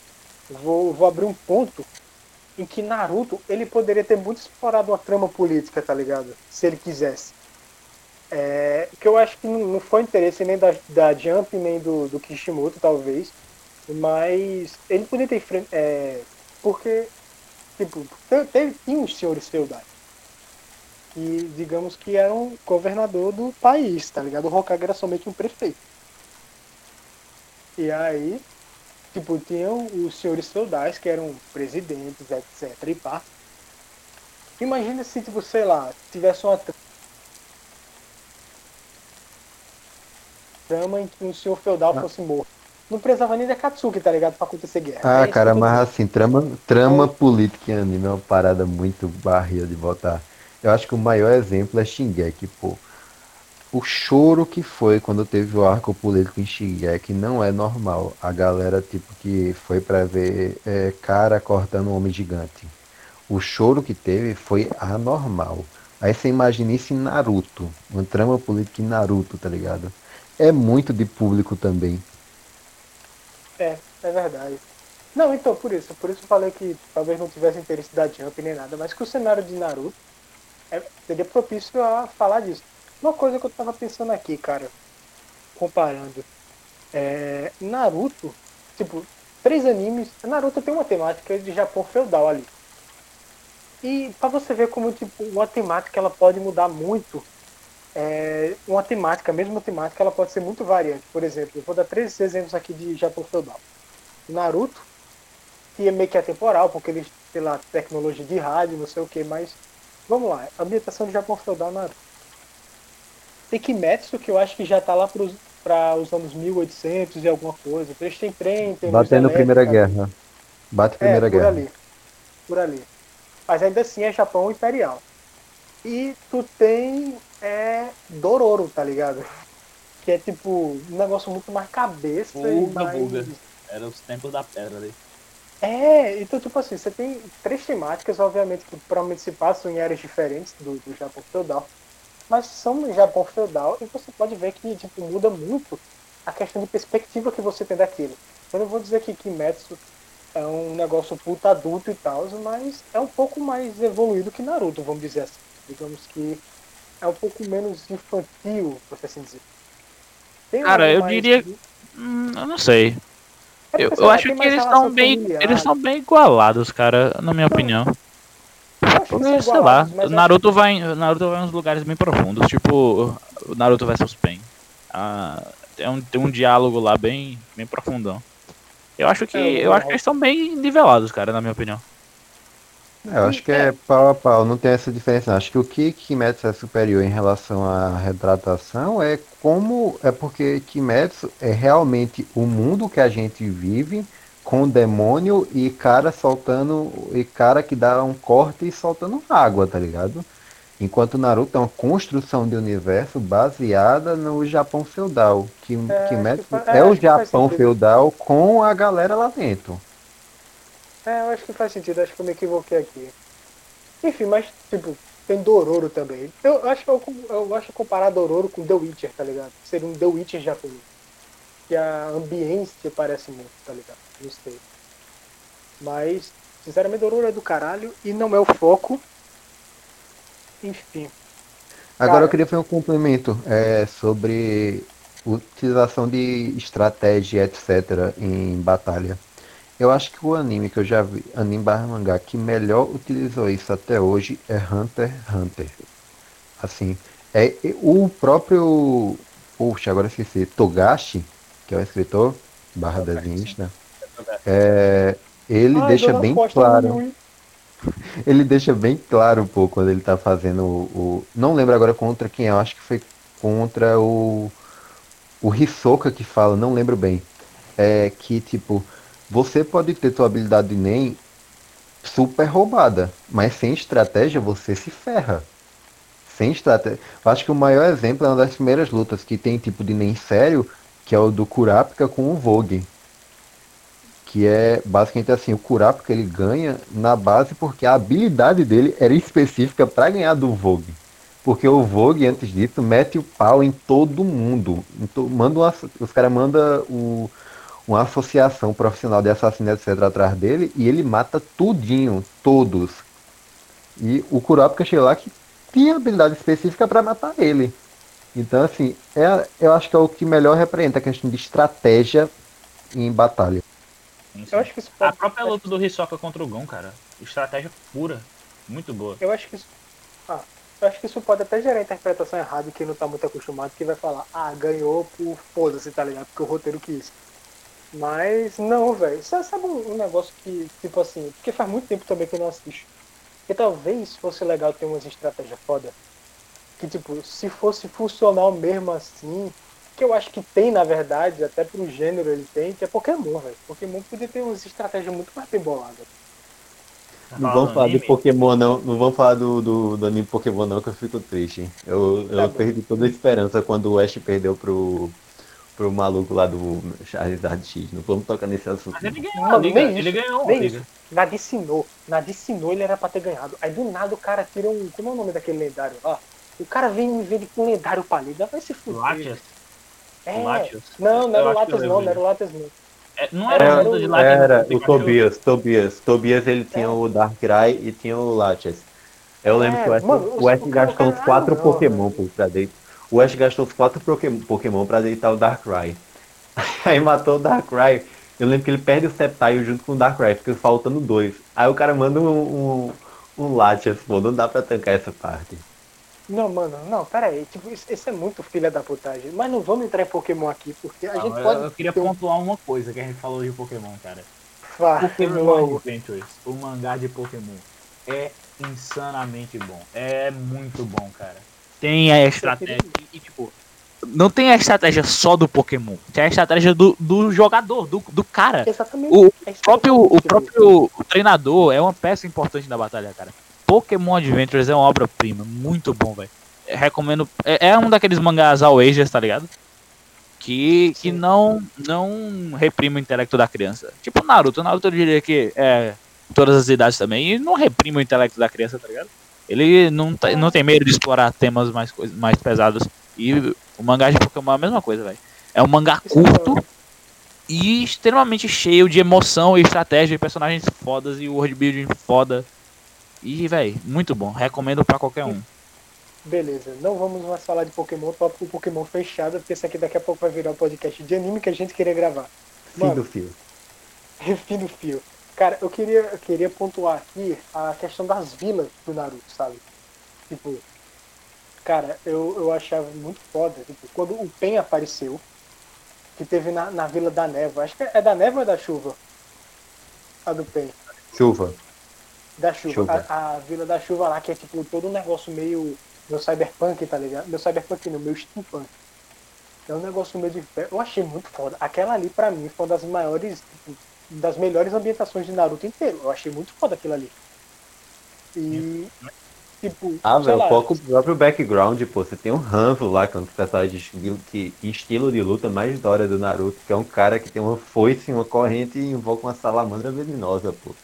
vou, vou abrir um ponto em que Naruto, ele poderia ter muito explorado uma trama política, tá ligado? Se ele quisesse. É, que eu acho que não, foi interesse nem da, da Jump, nem do, do Kishimoto, talvez. Mas ele poderia ter enfren- é, porque, tipo, te- teve, os senhores feudais. Que, digamos que eram governador do país, tá ligado? O Hokage era somente um prefeito. E aí, tipo, tinham os senhores feudais, que eram presidentes, etc. E pá. Imagina se, tipo, sei lá, tivesse uma trama em que um senhor feudal Ah. fosse morto. Não precisava nem da Katsuki, tá ligado? Pra acontecer guerra. Ah, É cara, mas dizendo. assim, trama, trama política em anime é uma parada muito barril de botar. Eu acho que o maior exemplo é Shingeki, pô. O choro que foi quando teve o arco político em Shingeki não é normal. A galera, tipo, que foi pra ver é, cara cortando um homem gigante. O choro que teve foi anormal. Aí você imagina isso em Naruto. Uma trama política em Naruto, tá ligado? É muito de público também. É, é verdade. Não, então, por isso. Por isso eu falei que talvez não tivesse interesse da Jump nem nada, mas que o cenário de Naruto é- seria propício a falar disso. Uma coisa que eu tava pensando aqui, cara, comparando. É, Naruto, tipo, três animes. Naruto tem uma temática de Japão feudal ali. E pra você ver como, tipo, uma temática ela pode mudar muito. É, uma temática, a mesma temática, ela pode ser muito variante. Por exemplo, eu vou dar três exemplos aqui de Japão feudal. Naruto, que é meio que atemporal, porque eles, lá, tecnologia de rádio, não sei o que, mas vamos lá, ambientação de Japão feudal Naruto. Tem Kimetsu, que eu acho que já tá lá para os anos 1800 e alguma coisa. Eles têm trem, tem Batendo Primeira Guerra. Bate é, Primeira por Guerra. ali. Por ali. Mas ainda assim é Japão imperial. E tu tem é, Dororo, tá ligado? Que é tipo um negócio muito mais cabeça e Buga, mais. buga. Era os tempos da pedra ali. É, então, tipo assim, você tem três temáticas, obviamente, que provavelmente se passam em áreas diferentes do, do Japão feudal, mas são no Japão feudal e você pode ver que, tipo, muda muito a questão de perspectiva que você tem daquilo. Eu não vou dizer que Kimetsu é um negócio puta adulto e tal, mas é um pouco mais evoluído que Naruto, vamos dizer assim. Digamos que é um pouco menos infantil, por assim dizer. Tem Cara, eu diria. Que... Hum, eu não sei. É eu, eu acho que eles estão bem. Familiar. Eles estão bem igualados, cara, na minha opinião. Porque, sei lá, Naruto vai, Naruto vai em uns lugares bem profundos, tipo Naruto vs Pen. Ah, tem, um, tem um diálogo lá bem, bem profundão. Eu acho que. É, eu acho que eles estão bem nivelados, cara, na minha opinião. É, eu acho que é pau a pau, não tem essa diferença. Não. Acho que o que Kimetsu é superior em relação à retratação é como. É porque Kimetsu é realmente o mundo que a gente vive com demônio e cara soltando. E cara que dá um corte e soltando água, tá ligado? Enquanto Naruto é uma construção de universo baseada no Japão feudal. Que, é, Kimetsu que, é, é o Japão feudal com a galera lá dentro. É, eu acho que faz sentido, acho que eu me equivoquei aqui. Enfim, mas, tipo, tem Dororo também. Eu acho que eu, eu acho comparar Dororo com The Witcher, tá ligado? Seria um The Witcher japonês. Que a ambiência parece muito, tá ligado? Não sei. Mas, sinceramente, Dororo é do caralho e não é o foco. Enfim. Agora Cara, eu queria fazer um complemento é, sobre utilização de estratégia, etc., em batalha. Eu acho que o anime que eu já vi, anime barra mangá, que melhor utilizou isso até hoje é Hunter x Hunter. Assim, é o próprio. Poxa, agora esqueci. Togashi, que é o escritor, barra desenhista, é, ele deixa bem claro. ele deixa bem claro um pouco quando ele tá fazendo o, o, Não lembro agora contra quem é, eu acho que foi contra o. O Hisoka que fala, não lembro bem. É que tipo você pode ter sua habilidade de NEM super roubada, mas sem estratégia você se ferra. Sem estratégia. Eu acho que o maior exemplo é uma das primeiras lutas que tem tipo de NEM sério, que é o do Kurapika com o Vogue. Que é basicamente assim, o Kurapika ele ganha na base porque a habilidade dele era específica para ganhar do Vogue. Porque o Vogue, antes disso, mete o pau em todo mundo. Manda uma, os caras mandam uma associação profissional de assassinato etc. atrás dele e ele mata tudinho, todos. E o Kurapika chega lá que tinha habilidade específica para matar ele. Então, assim, é, eu acho que é o que melhor representa a questão de estratégia em batalha. Eu acho que isso pode... A própria luta do Hisoka contra o Gon, cara. Estratégia pura. Muito boa. Eu acho que isso. Ah, eu acho que isso pode até gerar interpretação errada quem não tá muito acostumado, que vai falar, ah, ganhou por foda-se, tá ligado? Porque o roteiro quis. Mas não, velho. Você sabe um, negócio que, tipo assim, porque faz muito tempo também que eu não assisto. Que talvez fosse legal ter umas estratégias foda. Que tipo, se fosse funcional mesmo assim, que eu acho que tem na verdade, até pro gênero ele tem, que é Pokémon, velho. Pokémon podia ter umas estratégias muito mais bem boladas. Não vamos falar de Pokémon não, não vamos falar do, do, do anime Pokémon não, que eu fico triste. Eu, tá eu perdi toda a esperança quando o Ash perdeu pro, pro maluco lá do Charizard X. Não vamos tocar nesse assunto. Mas ele ganhou, liga. ele ganhou. Nem liga. Nadicinou. Nadicinou, ele era pra ter ganhado. Aí do nada o cara tira um. Como é o nome daquele lendário lá? O cara vem me ver com um lendário palida. Vai se fuder. Latias? É. Latias? Não, não era o Latias não, não era o Latias não. É, não era, era, de Latias, era o Tobias, Tobias. Tobias ele tinha é. o Darkrai e tinha o Latias. Eu lembro é, que o Ash, mano, o Ash gastou uns quatro Pokémon por pra dentro. O Ash gastou os quatro Pokémon pra deitar o Darkrai. Aí matou o Darkrai. Eu lembro que ele perde o Sceptile junto com o Darkrai, fica faltando dois. Aí o cara manda um, um, um Latias, pô, não dá pra tancar essa parte. Não, mano, não, pera aí. Tipo, isso, é muito filha da putagem. Mas não vamos entrar em Pokémon aqui, porque a não, gente eu, pode. Eu queria pontuar uma coisa que a gente falou de Pokémon, cara. Fá, Pokémon Adventures, o mangá de Pokémon, é insanamente bom. É muito bom, cara tem a estratégia. E, tipo, não tem a estratégia só do Pokémon. Tem a estratégia do, do jogador, do, do cara. Exatamente. O é próprio, o próprio treinador é uma peça importante da batalha, cara. Pokémon Adventures é uma obra-prima. Muito bom, velho. Recomendo. É, é, um daqueles mangás all ages, tá ligado? que, que não, não reprime o intelecto da criança. Tipo Naruto. Naruto eu diria que é todas as idades também. E não reprime o intelecto da criança, tá ligado? Ele não, tá- não tem medo de explorar temas mais, mais pesados. E o mangá de Pokémon é a mesma coisa, velho. É um mangá é curto e extremamente cheio de emoção e estratégia e personagens fodas e world building foda. E, velho, muito bom. Recomendo pra qualquer um. Beleza, não vamos mais falar de Pokémon, tópico Pokémon fechado, porque esse aqui daqui a pouco vai virar o podcast de anime que a gente queria gravar. Fim Mano, do fio. fim do fio. Cara, eu queria, eu queria pontuar aqui a questão das vilas do Naruto, sabe? Tipo, cara, eu, eu achava muito foda. Tipo, quando o Pen apareceu, que teve na, na Vila da Neva, acho que é da Neva ou é da Chuva? A do Pen. Chuva. Da chuva. Chuva. A, a Vila da Chuva lá, que é tipo todo um negócio meio. Meu cyberpunk, tá ligado? Meu cyberpunk não, meu steampunk. É um negócio meio de. Eu achei muito foda. Aquela ali, pra mim, foi uma das maiores. Tipo, das melhores ambientações de Naruto inteiro. Eu achei muito foda aquilo ali. E. Tipo. Ah, velho, lá, o próprio background, pô. Você tem um Hanzo lá, que é um dos personagens de estilo, que, estilo de luta mais da hora do Naruto, que é um cara que tem uma foice, uma corrente e invoca uma salamandra venenosa, pô.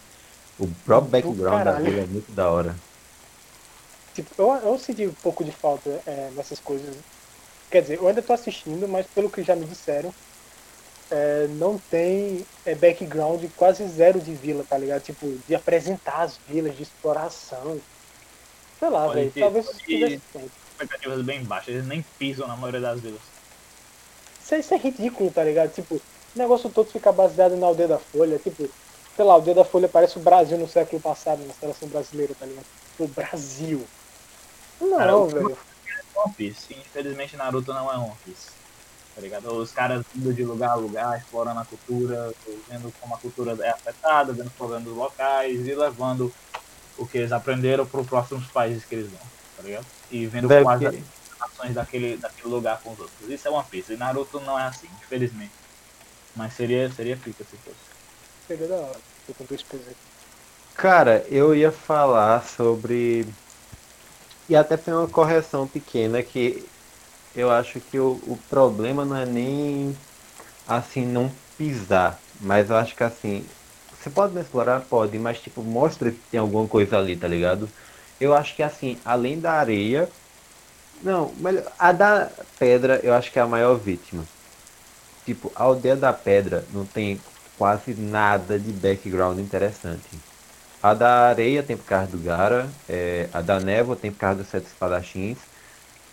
O próprio background da vila é muito da hora. Tipo, eu, eu senti um pouco de falta é, nessas coisas. Quer dizer, eu ainda tô assistindo, mas pelo que já me disseram, é, não tem é, background quase zero de vila, tá ligado? Tipo, de apresentar as vilas, de exploração. Sei lá, velho. Talvez tivesse tempo. Expectativas bem baixas. Eles nem pisam na maioria das vilas. Isso, é- isso é ridículo, tá ligado? Tipo, o negócio todo fica baseado na aldeia da Folha. Tipo, sei lá, a aldeia da Folha parece o Brasil no século passado, na seleção brasileira, tá ligado? O Brasil. Não, Cara, o- velho. One Piece. Infelizmente Naruto não é One Piece. Tá ligado? Os caras indo de lugar a lugar, explorando a cultura, vendo como a cultura é afetada, vendo os problemas dos locais e levando o que eles aprenderam para os próximos países que eles vão, tá ligado? E vendo Velho, quais as ações daquele, daquele lugar com os outros. Isso é One Piece. E Naruto não é assim, infelizmente. Mas seria, seria pica se fosse. Seria da hora. Tô com dois pesos aqui. Cara, eu ia falar sobre. E até foi uma correção pequena que eu acho que o, o problema não é nem assim não pisar, mas eu acho que assim, você pode me explorar? Pode, mas tipo, mostra que tem alguma coisa ali, tá ligado? Eu acho que assim, além da areia. Não, melhor, a da pedra eu acho que é a maior vítima. Tipo, a aldeia da pedra não tem quase nada de background interessante. A da areia tem por causa do Gara, é, a da névoa tem por causa dos sete espadachins,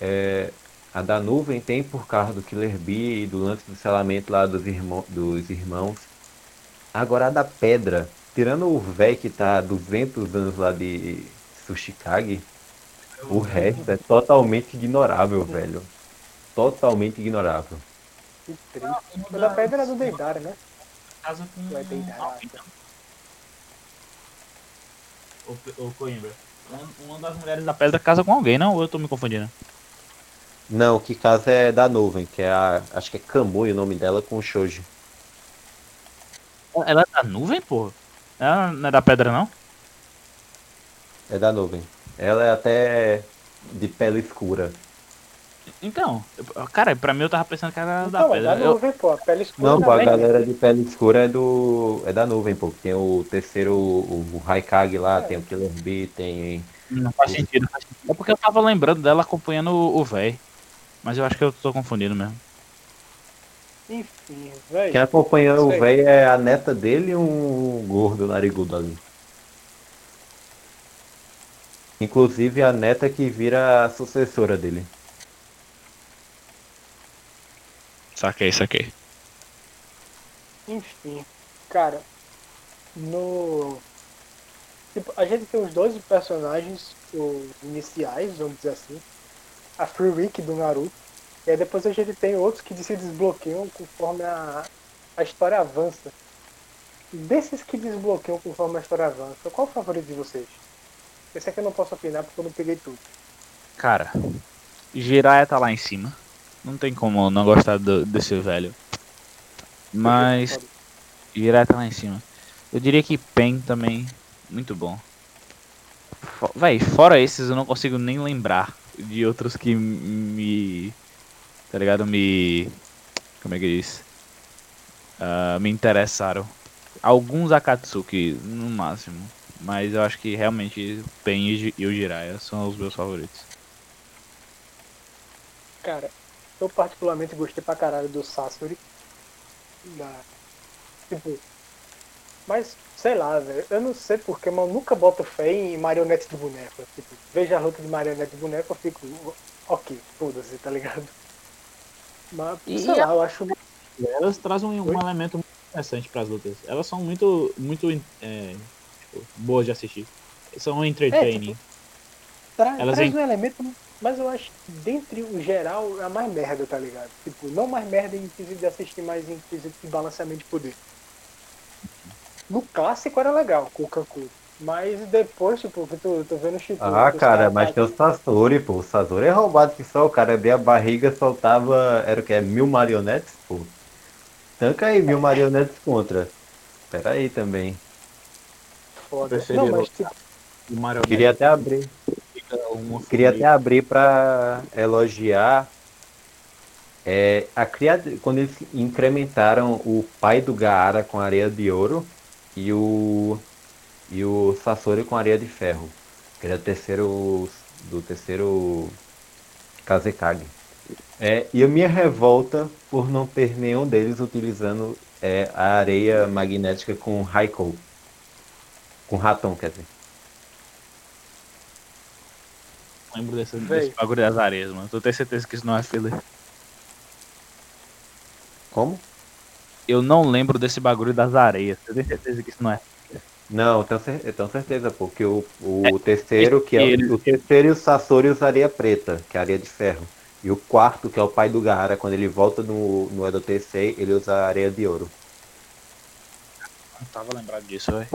é, a da nuvem tem por causa do Killer Bee e do lance do selamento lá dos, irmão, dos irmãos. Agora a da pedra, tirando o véi que tá 200 anos lá de Sushikage, o resto é totalmente ignorável, velho. Totalmente ignorável. Que triste. O da pedra era do Deidara, né? Casa com Vai deitar. alguém, não? Ô, ô Coimbra, uma- das mulheres da pedra casa com alguém, não? Ou eu tô me confundindo? Não, o que casa é da nuvem, que é a. Acho que é Kamui o nome dela com o Shoji. Ela é da nuvem, pô? Ela não é da pedra, não? É da nuvem. Ela é até de pele escura. Então, cara, pra mim eu tava pensando que era da Então, é da pedra. Eu, nuvem, pô. A pele escura Não, pô, a galera de pele escura é do. é da nuvem, pô. Tem o terceiro, o, o Haikage lá, tem o Killer Bee, tem. não faz sentido, não faz sentido. É porque eu tava lembrando dela acompanhando o, o véi. Mas eu acho que eu tô confundindo mesmo. Enfim, velho. Quem acompanha o velho é a neta dele e um gordo narigudo ali. Inclusive a neta que vira a sucessora dele. Saquei, saquei. Enfim, cara, no. Tipo, a gente tem os dois personagens os iniciais, vamos dizer assim. A Free Rick do Naruto. E aí depois a gente tem outros que se desbloqueiam conforme a, a história avança. Desses que desbloqueiam conforme a história avança, qual o favorito de vocês? Esse aqui eu não posso opinar porque eu não peguei tudo. Cara, Jiraiya tá lá em cima. Não tem como não gostar do- desse velho. Mas tá lá em cima. Eu diria que Pen também, muito bom. Fo- Véi, fora esses eu não consigo nem lembrar de outros que me. Tá ligado? Me. Como é que diz? Ah, me interessaram. Alguns Akatsuki, no máximo. Mas eu acho que realmente Pen e o Jiraiya são os meus favoritos. Cara, eu particularmente gostei pra caralho do Sasori. Da... Tipo. Mas, sei lá, velho. Eu não sei porquê, mas eu nunca boto fé em marionete de boneco. Tipo, veja a luta de marionete de boneco, eu fico. Ok, foda-se, tá ligado? Mas, E- sei lá, eu acho. Elas trazem um, um elemento muito interessante pras lutas. Elas são muito, muito é, tipo, boas de assistir. São entertaining. Tra Elas traz en- um elemento, mas eu acho que dentre o geral é a mais merda, tá ligado? Tipo, não mais merda em quesito de assistir, mas em quesito de balanceamento de poder. No clássico era legal com o Kanku. Mas depois, tipo, que tu, tu vendo o Shippuden, Ah, cara, mas tá- tem o Sasori, pô. O Sasori é roubado que só. O cara abria a barriga soltava. Era o que? É mil marionetes, pô. Tanca aí, mil marionetes contra. Pera aí também. foda. preferia Não, mas lutar. tipo, Queria até abrir. Queria até abrir pra elogiar. É, a cria... Quando eles incrementaram o pai do Gaara com areia de ouro e o. E o Sasori com areia de ferro. Que era o terceiro. Do terceiro. Kazekage. É, e a minha revolta por não ter nenhum deles utilizando é, a areia magnética com Raikou. Com Raton, quer dizer. Lembro desse, Véi. desse Bagulho das areias, mano. Tu tem certeza que isso não é filler? Como? Eu não lembro desse bagulho das areias. Eu tenho certeza que isso não é. Não, eu tenho, cer- eu tenho certeza, porque o, o terceiro, que é ele- o, o terceiro e o Sasori usa areia preta, que é areia de ferro. E o quarto, que é o pai do Gaara, quando ele volta no, no Edo Tensei, ele usa areia de ouro. Não tava lembrado disso, velho.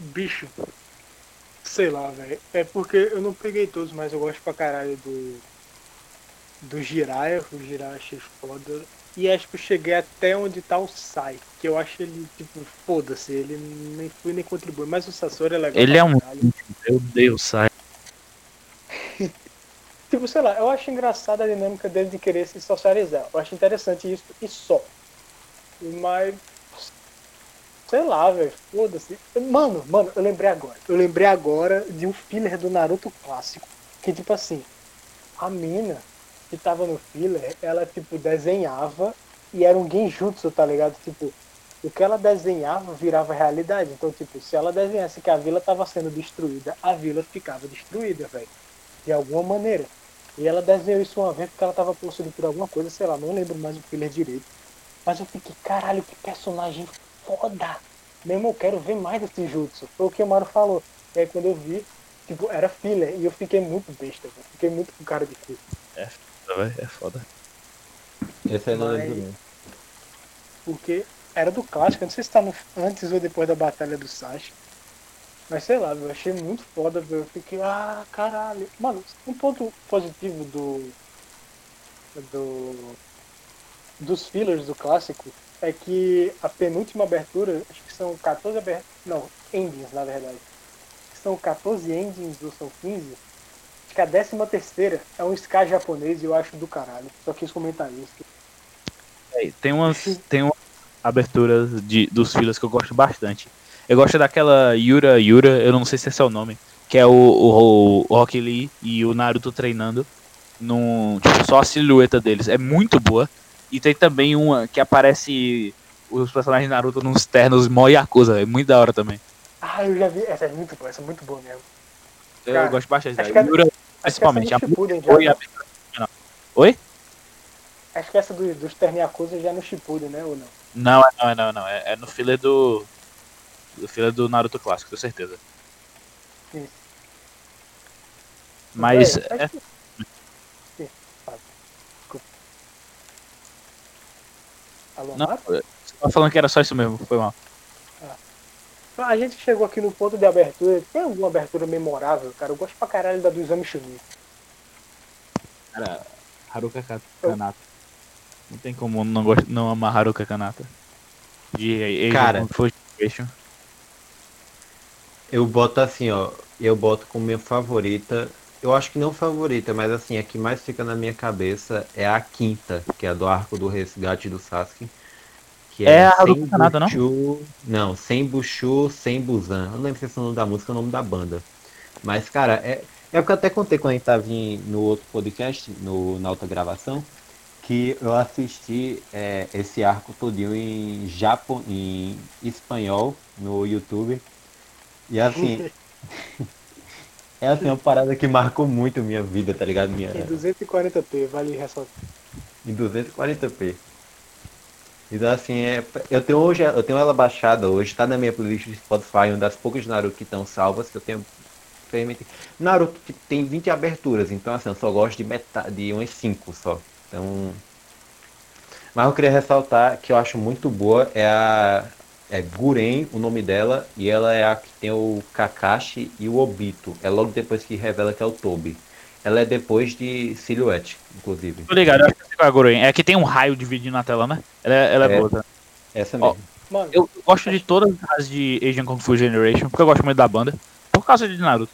bicho. Sei lá, velho. É porque eu não peguei todos, mas eu gosto pra caralho do. Do Jiraiya. O Jiraiya achei foda. E acho que eu cheguei até onde tá o Sai. Que eu acho ele, tipo, foda-se. Ele nem foi nem contribui. Mas o Sasori é legal. Ele é um- caralho. Meu Deus, sai. Tipo, sei lá, eu acho engraçada a dinâmica dele de querer se socializar. Eu acho interessante isso e só. Mas. Sei lá, velho. Foda-se. Mano, mano, eu lembrei agora. Eu lembrei agora de um filler do Naruto clássico. Que tipo assim, a mina que tava no filler, ela tipo desenhava e era um genjutsu, tá ligado? Tipo, o que ela desenhava virava realidade. Então, tipo, se ela desenhasse que a vila tava sendo destruída, a vila ficava destruída, velho. De alguma maneira. E ela desenhou isso uma vez porque ela tava possuída por alguma coisa, sei lá, não lembro mais o filler direito. Mas eu fiquei, caralho, que personagem foda! Mesmo eu quero ver mais desse jutsu. Foi o que o Mario falou. E aí quando eu vi, tipo, era filler. E eu fiquei muito besta, velho. Fiquei muito com cara de cu. velho. É foda. Esse aí não Mas- lembro. Porque era do clássico, eu não sei se tá no, antes ou depois da batalha do Sasha. Mas sei lá, eu achei muito foda, velho. Eu fiquei, ah, caralho. Mano, um ponto positivo do. do. dos fillers do clássico é que a penúltima abertura, acho que são 14 aberturas. Não, endings na verdade. Acho que são 14 endings ou são 15. Acho que a 13 terceira é um ska japonês e eu acho do caralho. Só quis comentar isso. Véi, Tem umas, tem umas aberturas de, dos filas que eu gosto bastante. Eu gosto daquela Yura Yura, eu não sei se esse é o nome, que é o, o, o Rock Lee e o Naruto treinando. Num, tipo, só a silhueta deles. É muito boa. E tem também uma que aparece os personagens de Naruto nos ternos mó Yakuza. É muito da hora também. Ah, eu já vi. Essa é muito boa, essa é muito boa mesmo. Eu Cara, gosto bastante acho que é- Yura, Acho principalmente. que A essa é Oi, a abertura final. Oi? Acho que essa do, dos Terniacusa já é no Shippuden, né? Ou não? Não, é não, é não, é não. É, é no filler do. Do filler do Naruto clássico, com certeza. Isso. Mas. Véi, é- acho que- Sim, fala. Desculpa. Alô, não, você tava falando que era só isso mesmo, foi mal. A gente chegou aqui no ponto de abertura. Tem alguma abertura memorável, cara? Eu gosto pra caralho da do Exame Chunin. Cara, Haruka Ka- Kanata. Não tem como não, gost... não amar Haruka Kanata. De Cara. Generation. Eu boto assim, ó. Eu boto como minha favorita. Eu acho que não favorita, mas assim, a que mais fica na minha cabeça é a quinta, que é a do arco do resgate do Sasuke. Que É a do Sem Kanata, não? Não, sem Bushu, sem Busan. Eu não lembro se esse é o nome da música ou o nome da banda. Mas, cara, é, é o que eu até contei quando a gente tava em- no outro podcast, no, na outra gravação, que eu assisti é, esse arco todinho em, Japo, em espanhol no YouTube. E assim, é assim, uma parada que marcou muito minha vida, tá ligado? Minha, Em 240p, vale ressaltar. em 240p. Então assim, é, eu tenho hoje, eu tenho ela baixada hoje, tá na minha playlist de Spotify, uma das poucas de Naruto que estão salvas, que eu tenho infelizmente, Naruto tipo, tem 20 aberturas, então assim, eu só gosto de metade, de umas 5 só. Então, mas eu queria ressaltar que eu acho muito boa é a é Guren, o nome dela, e ela é a que tem o Kakashi e o Obito. É logo depois que revela que é o Tobi. Ela é depois de Silhouette, inclusive. Tô ligado, eu acho que é a Goroin. É que tem um raio dividindo na tela, né? Ela é, ela é É. boa, tá? Essa Ó, mesmo. Mano, Eu gosto de todas as de Asian Kung Fu Generation, porque eu gosto muito da banda. Por causa de Naruto.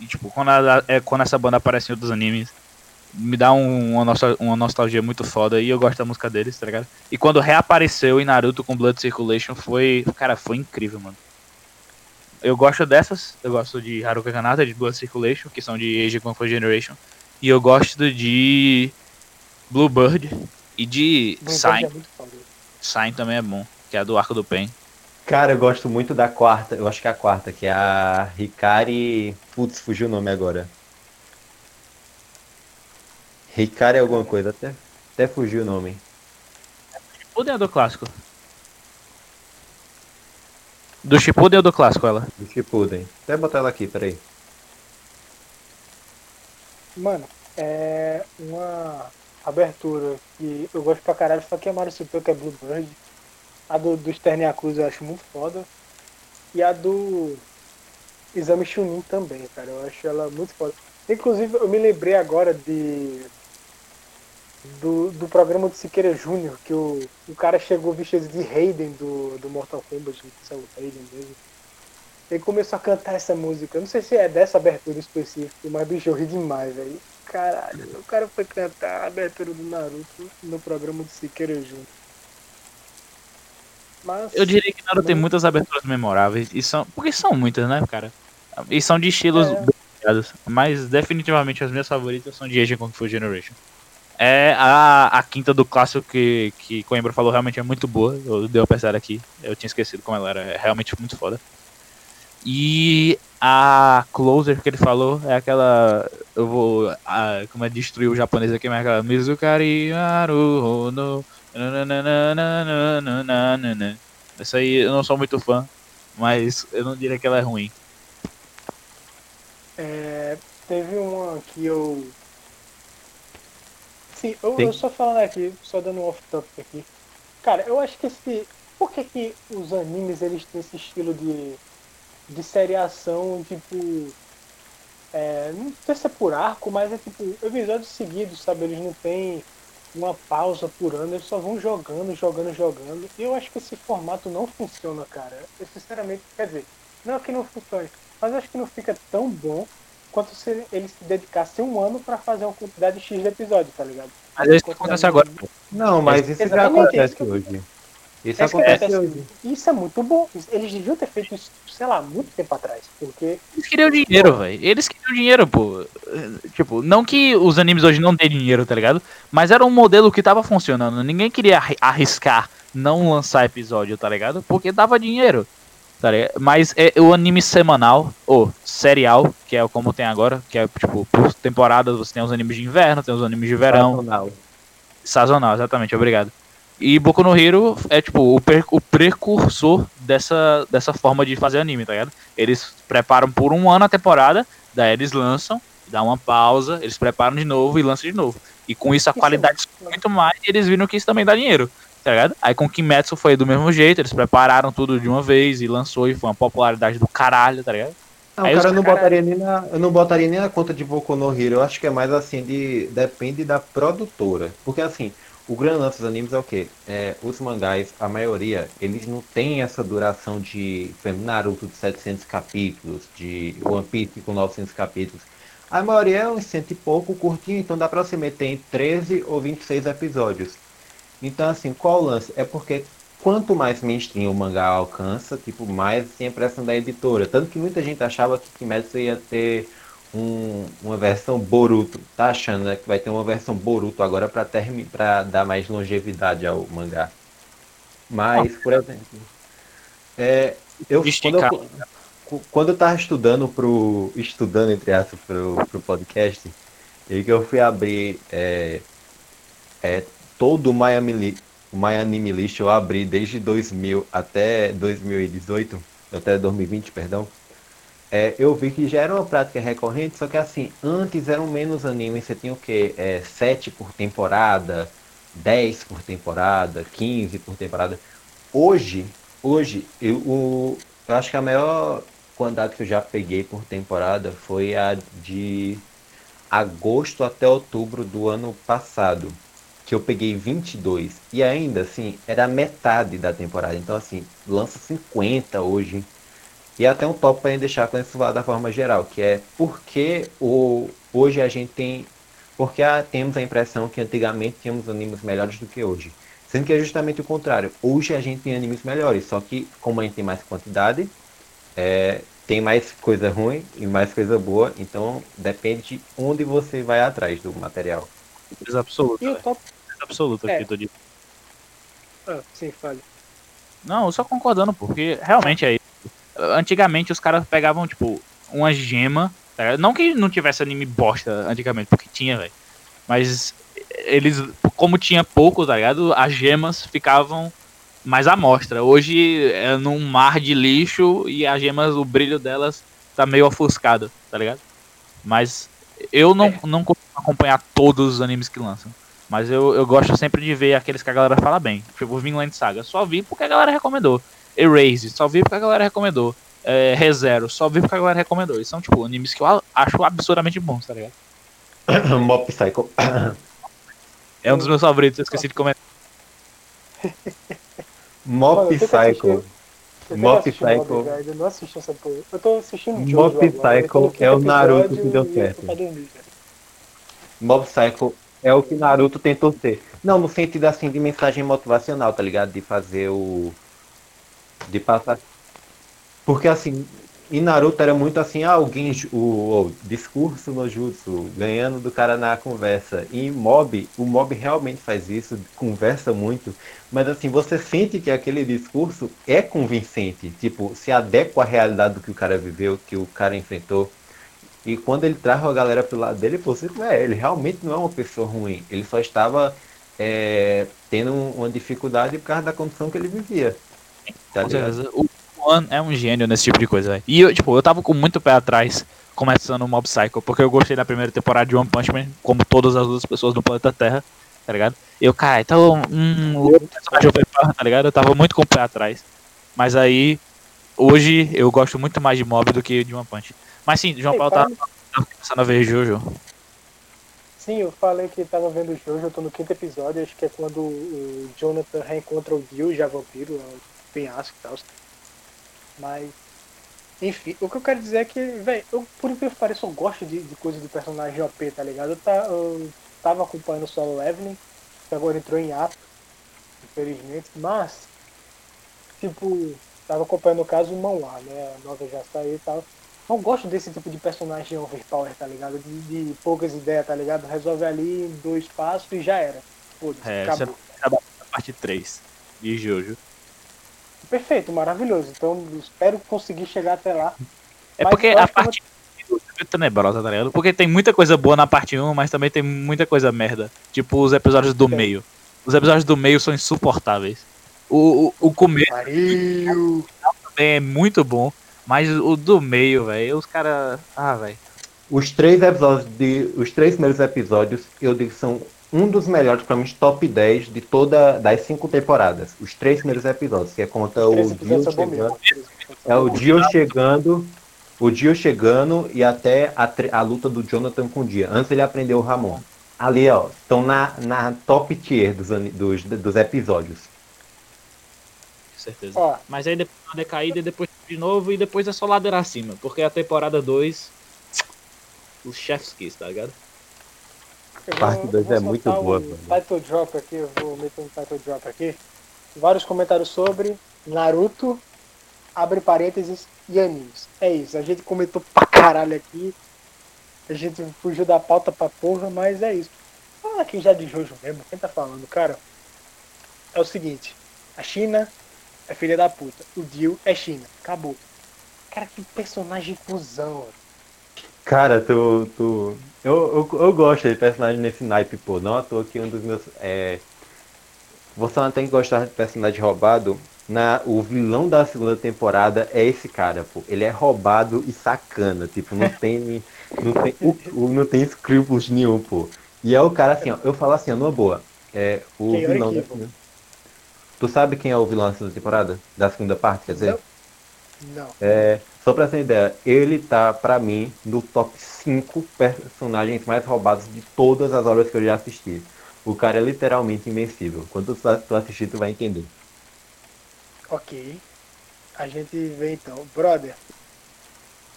E, tipo, quando, ela- é, quando essa banda aparece em outros animes, me dá um- uma, nostal- uma nostalgia muito foda e eu gosto da música deles, tá ligado? E quando reapareceu em Naruto com Blood Circulation, foi. Cara, foi incrível, mano. Eu gosto dessas, eu gosto de Haruka Kanata, de Blood Circulation, que são de Kung Fu Generation. E eu gosto de Bluebird e de Bluebird Sign. é. Sign também é bom, que é a do Arco do Pen. Cara, eu gosto muito da quarta, eu acho que é a quarta, que é a Hikari. Putz, fugiu o nome agora. Hikari alguma coisa, até, até fugiu o nome. Shippuden ou do clássico? Do Shippuden ou do clássico, ela? Do Shippuden. Até botar ela aqui, peraí. Mano, é uma abertura que eu gosto pra caralho, só que a Mario Super, que é Bluebird. A do, do Stern Yakuza eu acho muito foda. E a do Exame Chunin também, cara. Eu acho ela muito foda. Inclusive, eu me lembrei agora de. Do, do programa do Siqueira Júnior, que o, o cara chegou vestido de Raiden do, do Mortal Kombat, que é o Raiden mesmo. Ele começou a cantar essa música. Eu não sei se é dessa abertura específica, mas bicho, eu ri demais, velho. Caralho, o cara foi cantar a abertura do Naruto no programa do Siqueira Júnior. Mas. Eu diria que Naruto tem muitas aberturas memoráveis. E são, porque são muitas, né, cara? E são de estilos É. bem. Mas definitivamente as minhas favoritas são de Asian Kung Fu Generation. É a, a quinta do clássico que, que Coimbra falou realmente é muito boa. Eu dei uma pensada aqui. Eu tinha esquecido como ela era. É realmente muito foda. E a Closer que ele falou é aquela. Eu vou. a- como é destruir o japonês aqui, mas é aquela. Mizukari no. Essa aí eu não sou muito fã, mas eu não diria que ela é ruim. É, teve uma que eu. Sim, eu, Tem- eu só falando aqui, só dando um off-topic aqui. Cara, eu acho que esse. Por que, que os animes eles têm esse estilo de. de seriação, tipo. É, não sei se é por arco, mas é tipo episódios seguidos, sabe? Eles não têm uma pausa por ano, eles só vão jogando, jogando, jogando. E eu acho que esse formato não funciona, cara. Eu sinceramente, quer dizer, não é que não funcione, mas eu acho que não fica tão bom quanto se eles se dedicassem um ano pra fazer uma quantidade X de episódios, tá ligado? Mas é isso que acontece agora. Não, mas isso já Exatamente, acontece isso hoje. Isso É isso acontece acontece. hoje. Isso é muito bom. Eles deviam ter feito isso, sei lá, muito tempo atrás. Porque Eles queriam dinheiro, velho. Eles queriam dinheiro, pô. Tipo, não que os animes hoje não têm dinheiro, tá ligado? Mas era um modelo que tava funcionando. Ninguém queria arri- arriscar não lançar episódio, tá ligado? Porque dava dinheiro. Tá? Mas é o anime semanal, ou serial, que é como tem agora, que é tipo, por temporadas você tem os animes de inverno, tem os animes de verão. Sazonal. Sazonal, exatamente, obrigado. E Boku no Hero é tipo o, o precursor dessa, dessa forma de fazer anime, tá ligado? Eles preparam por um ano a temporada, daí eles lançam, dá uma pausa, eles preparam de novo e lançam de novo. E com isso a Isso é qualidade muito mais e eles viram que isso também dá dinheiro, tá ligado? Aí com Kimetsu foi do mesmo jeito, eles prepararam tudo de uma vez e lançou e foi uma popularidade do caralho, tá ligado? Não, Aí cara, eu não cara- botaria nem na, eu não botaria nem na conta de Boku no Hero. Eu acho que é mais assim de depende da produtora, porque assim o grande lance dos animes é o quê? É, os mangás, a maioria, eles não têm essa duração de por exemplo, Naruto de 700 capítulos, de One Piece com 900 capítulos. A maioria é uns cento e pouco, curtinho, então dá pra você meter em 13 ou 26 episódios. Então, assim, qual o lance? É porque quanto mais mainstream o mangá alcança, tipo, mais tem a pressão da editora. Tanto que muita gente achava que Kimetsu ia ter um- uma versão Boruto. Tá achando, né? Que vai ter uma versão Boruto agora pra, termi- pra dar mais longevidade ao mangá. Mas, por exemplo, é, eu, quando, eu, quando eu tava estudando pro. Estudando, entre aspas, pro, pro podcast, e que eu fui abrir é, é, todo o Miami, Li- Anime List, eu abri desde 2000 até 2018, até 2020, perdão. É, eu vi que já era uma prática recorrente, só que assim, antes eram menos animes, você tinha o quê? É, 7 por temporada, 10 por temporada, 15 por temporada. Hoje, hoje, eu, o- eu acho que a maior quantidade que eu já peguei por temporada foi a de agosto até outubro do ano passado, que eu peguei 22. E ainda assim, era metade da temporada. Então assim, lança 50 hoje. E é até um top para deixar com isso da forma geral, que é porque o, hoje a gente tem. Porque a- temos a impressão que antigamente tínhamos animes melhores do que hoje. Sendo que é justamente o contrário. Hoje a gente tem animes melhores, só que como a gente tem mais quantidade, é, tem mais coisa ruim e mais coisa boa, então depende de onde você vai atrás do material. Absoluta. E o velho. top. Certeza absoluta É. dizendo. Ah, sim, fale. Não, eu só concordando, porque realmente é isso. Antigamente os caras pegavam, tipo, uma gema. tá ligado? Não que não tivesse anime bosta antigamente, porque tinha, velho. Mas eles, como tinha pouco, tá ligado? As gemas ficavam mais à mostra. Hoje é num mar de lixo e as gemas, o brilho delas tá meio ofuscado, tá ligado? Mas eu não, não consigo acompanhar todos os animes que lançam. Mas eu, eu gosto sempre de ver aqueles que a galera fala bem. Tipo, Vinland Saga. Só vi porque a galera recomendou. Erase, só vi porque a galera recomendou. É, ReZero, só vi porque a galera recomendou. E são, tipo, animes que eu acho absurdamente bons, tá ligado? Mob Psycho. É um dos meus favoritos, eu esqueci de comentar. Mob que assistir. Psycho. Mob Psycho. Eu não assisti essa porra. Eu tô assistindo Mob Psycho é o Naruto que deu certo. Mob Psycho é o que Naruto tentou ser. Não, no sentido assim de mensagem motivacional, tá ligado? De fazer o. De passar. Porque assim, em Naruto era muito assim, ah, alguém. O, o discurso no jutsu, ganhando do cara na conversa. E em Mob, o Mob realmente faz isso, conversa muito. Mas assim, você sente que aquele discurso é convincente. Tipo, se adequa à realidade do que o cara viveu, que o cara enfrentou. E quando ele traz a galera pro lado dele, você é, ele realmente não é uma pessoa ruim. Ele só estava é, tendo um- uma dificuldade por causa da condição que ele vivia. Tá. O Juan é um gênio nesse tipo de coisa, velho. E eu, tipo, eu tava com muito pé atrás começando o Mob Psycho, porque eu gostei da primeira temporada de One Punch Man, como todas as outras pessoas do planeta Terra, tá ligado? Eu, cara, então, hum, o personagem overpower, tá ligado? Eu tava muito com o pé atrás. Mas aí, hoje, eu gosto muito mais de Mob do que de One Punch. Mas sim, João Ei, Paulo para- tava tava começando a ver Jojo. Sim, eu falei que tava vendo o Jojo, eu tô no quinto episódio, acho que é quando o Jonathan reencontra o Gil, já vampiro, é um penhasco e tal. Mas, enfim, o que eu quero dizer é que, velho, eu, por incrível que pareça, eu gosto de, de coisa do personagem OP, tá ligado? Eu, tá, eu tava acompanhando o Solo Leveling, que agora entrou em ato, infelizmente, mas, tipo, tava acompanhando o caso o Manhwa, né? A nova já saiu e tal. Não gosto desse tipo de personagem overpower, tá ligado? De, de poucas ideias, tá ligado? Resolve ali em dois passos e já era. Foda-se, É, acabou. A parte 3 de Jojo. Perfeito, maravilhoso. Então espero conseguir chegar até lá. É Mas porque eu a eu parte 1 é tenebrosa, tá ligado? Porque tem muita coisa boa na parte 1, mas também tem muita coisa merda. Tipo os episódios do Tem. meio. Os episódios do meio são insuportáveis. O, o, o começo também é muito bom, mas o do meio, velho, os caras. Ah, velho. Os três episódios de. Os três primeiros episódios, eu digo que são um dos melhores, pra mim, top 10 de toda das cinco temporadas. Os três primeiros episódios, que é conta o Dio chegando. É o. Dio chegando. O Dio chegando e até a, a luta do Jonathan com o Dia. Antes ele aprendeu o Ramon. Ali, ó, estão na, na top tier dos, dos, dos episódios. Com certeza. Ó, Mas aí depois uma decaída e depois de novo e depois é só ladeira acima. Porque a temporada 2. os chef's kiss, tá ligado? Eu Parte vou- dois vou é muito boa, o mano. Title drop aqui, eu vou meter um title drop aqui. Vários comentários sobre Naruto, abre parênteses, e animes. É isso, a gente comentou pra caralho aqui. A gente fugiu da pauta pra porra, mas é isso. Fala aqui já de Jojo mesmo, quem tá falando, cara? É o seguinte, a China é filha da puta, o Dio é China, acabou. Cara, que personagem cuzão, velho. Cara, tu. tu... Eu, eu, eu gosto de personagem nesse naipe, pô. Não à toa que um dos meus. É... Você não tem que gostar de personagem roubado. Na... O vilão da segunda temporada é esse cara, pô. Ele é roubado e sacana. Tipo, não tem. Não tem, o, o- não tem escrúpulos nenhum, pô. E é o cara assim, ó. Eu falo assim, ó, numa boa. É o Quem é vilão da equívoco? segunda. Tu sabe quem é o vilão da segunda temporada? Da segunda parte, quer dizer? Não. É, só pra ter ideia, ele tá, pra mim, no top 5 personagens mais roubados de todas as obras que eu já assisti. O cara é literalmente invencível. Quando tu, tu assistir, tu vai entender. Ok. A gente vê então. Brother.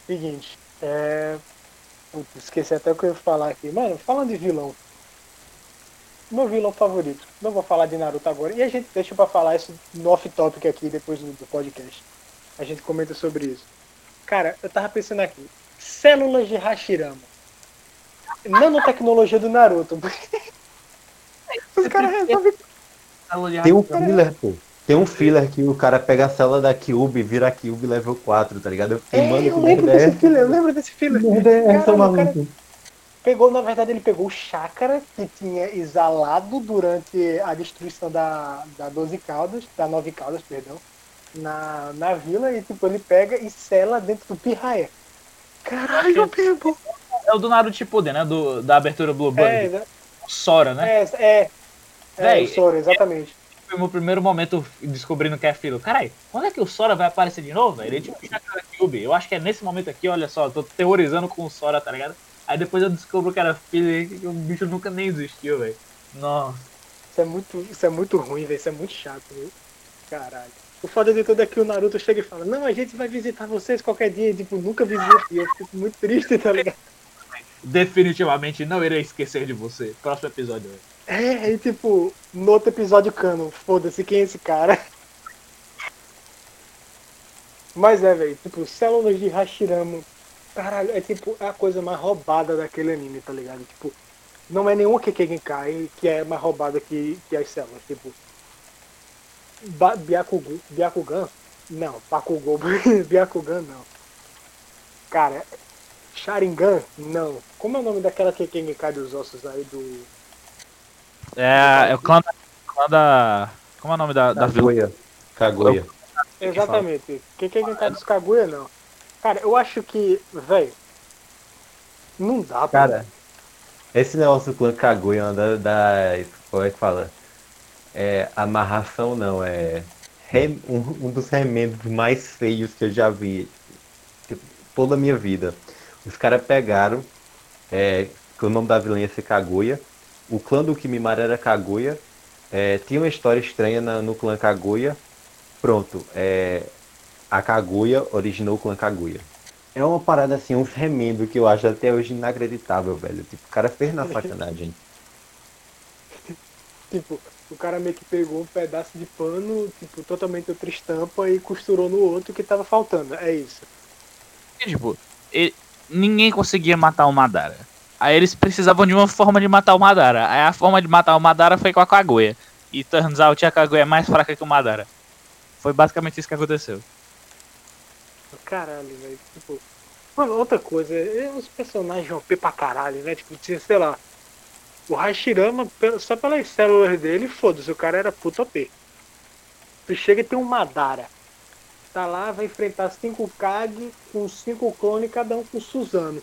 Seguinte. É. Putz, esqueci até o que eu ia falar aqui. Mano, falando de vilão. Meu vilão favorito. Não vou falar de Naruto agora. E a gente deixa pra falar isso no off-topic aqui depois do, do podcast. A gente comenta sobre isso. Cara, eu tava pensando aqui. Células de Hashirama. Nanotecnologia do Naruto. Os caras resolvem Tem um filler, pô. Tem um filler que o cara pega a célula da Cube e vira a Cube level 4, tá ligado? Eu fiquei, É, mano, eu lembro é desse filler, eu lembro desse filler. Merda é essa, Caralho, o cara maluco? Pegou, na verdade, ele pegou o chakra que tinha exalado durante a destruição da, da 12 Caldas, da 9 Caldas, perdão, na, na vila, e tipo, ele pega e sela dentro do pirraia. Caralho, irmão. É o do Naruto Shippuden, né? Do, da abertura Blue Bunny. É, né? Sora, né? é, é. É, Véi, o Sora, exatamente. Foi o meu primeiro momento descobrindo que é filo. Caralho, quando é que o Sora vai aparecer de novo, velho? Ele tinha um Chakra Cube. Eu acho que é nesse momento aqui, olha só, eu tô terrorizando com o Sora, tá ligado? Aí depois eu descubro que era filho e que o bicho nunca nem existiu, velho. Nossa. Isso é muito, isso é muito ruim, velho. Isso é muito chato, viu? Caralho. O foda de tudo é que o Naruto chega e fala, não, a gente vai visitar vocês qualquer dia, e, tipo, nunca visita. E eu fico muito triste, tá ligado? Definitivamente não irei esquecer de você. Próximo episódio, velho. É, e tipo, no outro episódio cano, foda-se quem é esse cara. Mas é, velho, tipo, células de Hashirama, caralho, é tipo a coisa mais roubada daquele anime, tá ligado? Tipo, não é nenhuma Kekenkai que é mais roubada que, que as células, tipo. Ba Byakugu, Byakugan? Não, Bakugou, Byakugan não. Cara, Sharingan? Não. Como é o nome daquela Kekenkai dos ossos aí do. É, é o clã da. Clã da como é o nome da, da vila? Kaguya. Kaguya. Exatamente. Cantar dos Kaguya, não. Cara, eu acho que, velho, não dá. Cara, esse negócio do clã Kaguya é da- das. Como é que fala? É. Amarração não, é. rem- um, um dos remendos mais feios que eu já vi. Tipo, toda a minha vida. Os caras pegaram. É, que o nome da vilã ia ser Kaguya. O clã do Kimimara era Kaguya. É, tinha uma história estranha na- no clã Kaguya. Pronto. É, a Kaguya originou o clã Kaguya. É uma parada assim, uns remendos que eu acho até hoje inacreditável, velho. Tipo, o cara fez na sacanagem. Tipo, o cara meio que pegou um pedaço de pano, tipo, totalmente outra estampa e costurou no outro que tava faltando. É isso. E, tipo, ele- ninguém conseguia matar o Madara. Aí eles precisavam de uma forma de matar o Madara. Aí a forma de matar o Madara foi com a Kaguya. E turns out a Kaguya é mais fraca que o Madara. Foi basicamente isso que aconteceu. Caralho, velho. Tipo. Mano, outra coisa, é os personagens OP pra caralho, né? Tipo, tinha, sei lá. O Hashirama, só pelas células dele, foda-se, o cara era puto OP. Tu chega e tem um Madara. Tá lá, vai enfrentar cinco Kage com cinco clones, cada um com Suzano.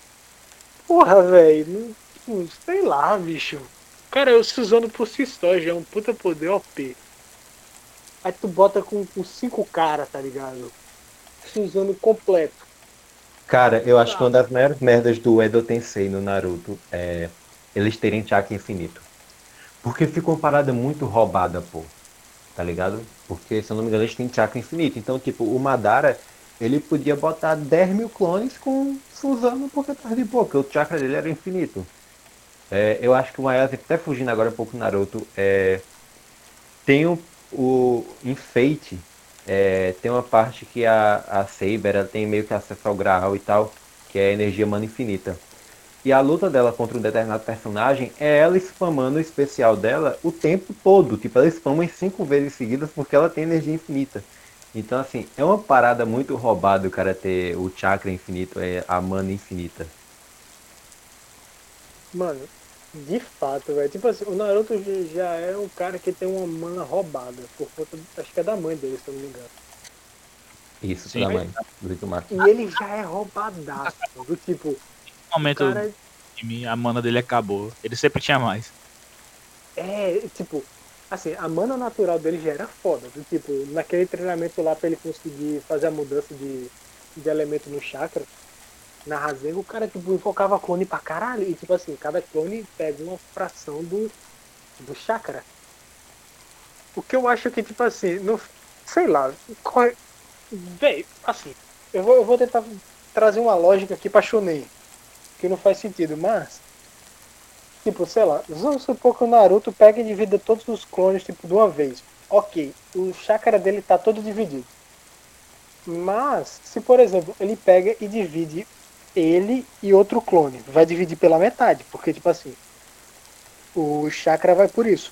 Porra, velho. tipo, Sei lá, bicho. Cara, o Suzano por si só já é um puta poder OP. Aí tu bota com, com cinco caras, tá ligado? Suzano completo. Cara, eu acho que uma das maiores merdas do Edo Tensei no Naruto é eles terem chakra infinito. Porque fica uma parada muito roubada, pô. Tá ligado? Porque, se eu não me engano, eles têm chakra infinito. Então, tipo, o Madara, ele podia botar 10 mil clones com Suzano porque tá de boa, porque o chakra dele era infinito. É, eu acho que o maior exemplo, até fugindo agora um pouco do Naruto, é, tem o, o enfeite, é, tem uma parte que a, a Saber ela tem meio que acesso ao Graal e tal, que é a energia mana infinita. E a luta dela contra um determinado personagem é ela spamando o especial dela o tempo todo. Tipo, ela spama em cinco vezes seguidas porque ela tem energia infinita. Então, assim, é uma parada muito roubada o cara ter o chakra infinito, é a mana infinita. Mano, de fato, velho. Tipo assim, o Naruto já é um cara que tem uma mana roubada. Por conta, acho que é da mãe dele, se eu não me engano. Isso, Sim, da mãe, do. E ele já é roubadaço. Do tipo, No momento cara time, a mana dele acabou. Ele sempre tinha mais. é, tipo, assim, a mana natural dele já era foda. Do tipo, naquele treinamento lá pra ele conseguir fazer a mudança de, de elemento no chakra, na Rasengan, o cara, tipo, invocava clone pra caralho. E, tipo assim, cada clone pega uma fração do, do chakra. O que eu acho que, tipo assim, não, sei lá, qual é- véi, assim, eu vou, eu vou tentar trazer uma lógica aqui pra Shonen, que não faz sentido, mas, tipo, sei lá, vamos supor que o Naruto pega e divida todos os clones, tipo, de uma vez. Ok, o chakra dele tá todo dividido. Mas, se por exemplo, ele pega e divide ele e outro clone, vai dividir pela metade, porque, tipo assim, o chakra vai por isso.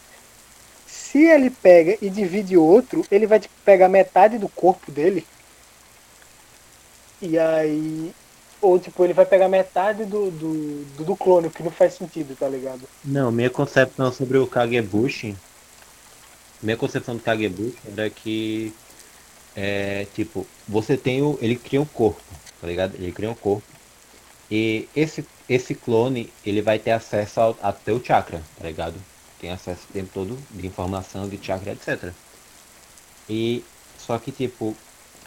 Se ele pega e divide outro, ele vai tipo, pegar metade do corpo dele. E aí. Ou tipo, ele vai pegar metade do, do, do, clone, o que não faz sentido, tá ligado? Não, minha concepção sobre o Kagebushi, minha concepção do Kagebushi era que é tipo, você tem o, ele cria um corpo, tá ligado? Ele cria um corpo e esse esse clone, ele vai ter acesso ao, ao teu chakra, tá ligado? Tem acesso o tempo todo de informação de chakra, etc. E só que tipo,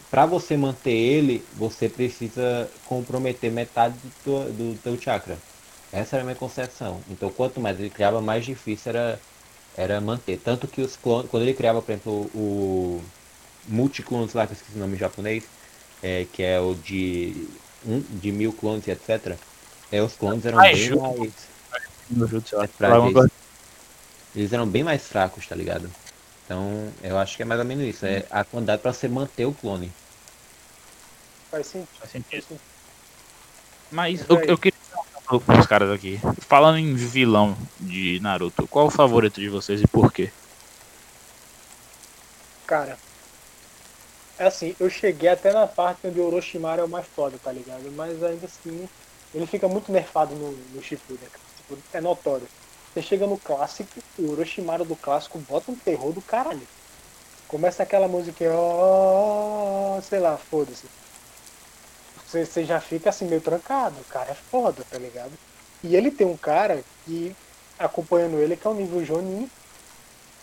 para você manter ele, você precisa comprometer metade do, teu- do teu chakra. Essa era a minha concepção. Então, quanto mais ele criava, mais difícil era, era manter. Tanto que os clones, quando ele criava, por exemplo, o multiclones lá, que eu esqueci o nome em japonês, é, que é o de, um, de mil clones e etc. É, os clones eram Ai, bem ju- mais. No Jutsu, coisa- Eles eram bem mais fracos, tá ligado? Então, eu acho que é mais ou menos isso. É a quantidade pra você manter o clone. Faz sentido. Faz sentido. Mas eu, eu queria perguntar pros caras aqui. Falando em vilão de Naruto, qual o favorito de vocês e por quê? Cara, assim, eu cheguei até na parte onde o Orochimaru é o mais foda, tá ligado? Mas ainda assim, ele fica muito nerfado no, no Shippuden. Tipo, é notório. Você chega no clássico, o Orochimaru do clássico bota um terror do caralho. Começa aquela musiquinha, ó, sei lá, foda-se. Você, você já fica assim meio trancado, o cara é foda, tá ligado? E ele tem um cara que, acompanhando ele, que é o nível Jonin,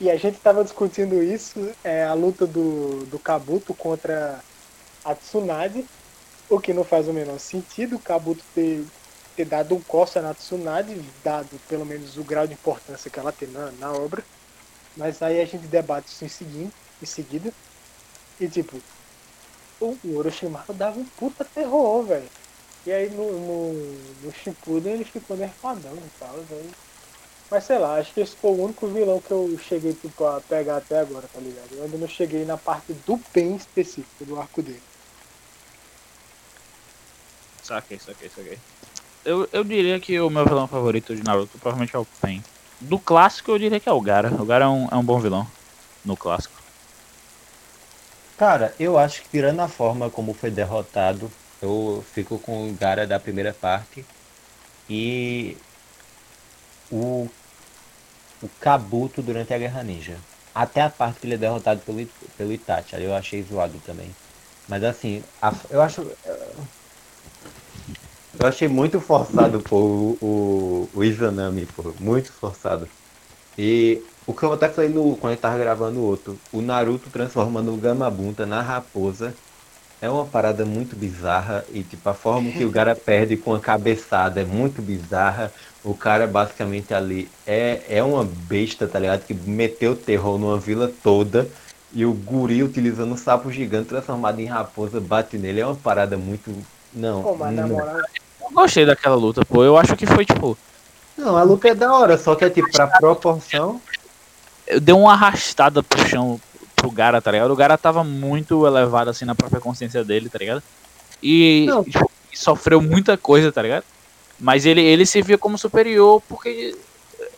e a gente tava discutindo isso, é, a luta do, do Kabuto contra a Tsunade, o que não faz o menor sentido, o Kabuto ter, ter dado um coça na Tsunade, dado pelo menos o grau de importância que ela tem na, na obra. Mas aí a gente debate isso em, seguinte, em seguida. E tipo, o, Orochimaru dava um puta terror, velho. E aí no, no, no Shippuden ele ficou nerfadão e tal, velho. Mas sei lá, acho que esse foi o único vilão que eu cheguei tipo, a pegar até agora, tá ligado? Eu ainda não cheguei na parte do Pen específico do arco dele. Saquei, saquei, saquei. Eu, eu diria que o meu vilão favorito de Naruto provavelmente é o Pen. Do clássico eu diria que é o Gara. O Gara é um, é um bom vilão. No clássico. Cara, eu acho que tirando a forma como foi derrotado, eu fico com o Gara da primeira parte e o, o Kabuto durante a Guerra Ninja. Até a parte que ele é derrotado pelo, pelo Itachi, ali eu achei zoado também. Mas assim, a- eu acho. Eu achei muito forçado pô, o, o, o Izanami, pô, muito forçado. E o que eu até falei no, quando gente tava gravando o outro, o Naruto transformando o Gamabunta na raposa é uma parada muito bizarra e tipo a forma que o cara perde com a cabeçada é muito bizarra. O cara basicamente ali é, é uma besta, tá ligado? Que meteu terror numa vila toda E o guri utilizando um sapo gigante transformado em raposa bate nele. É uma parada muito. Não. Pô, mas na não. moral, Eu gostei daquela luta, pô. Eu acho que foi, tipo, Não, a luta é da hora, só que é tipo, pra proporção. deu uma arrastada pro chão pro Gara, tá ligado? O Gara tava muito elevado assim na própria consciência dele, tá ligado? E tipo, sofreu muita coisa, tá ligado? Mas ele, ele se via como superior porque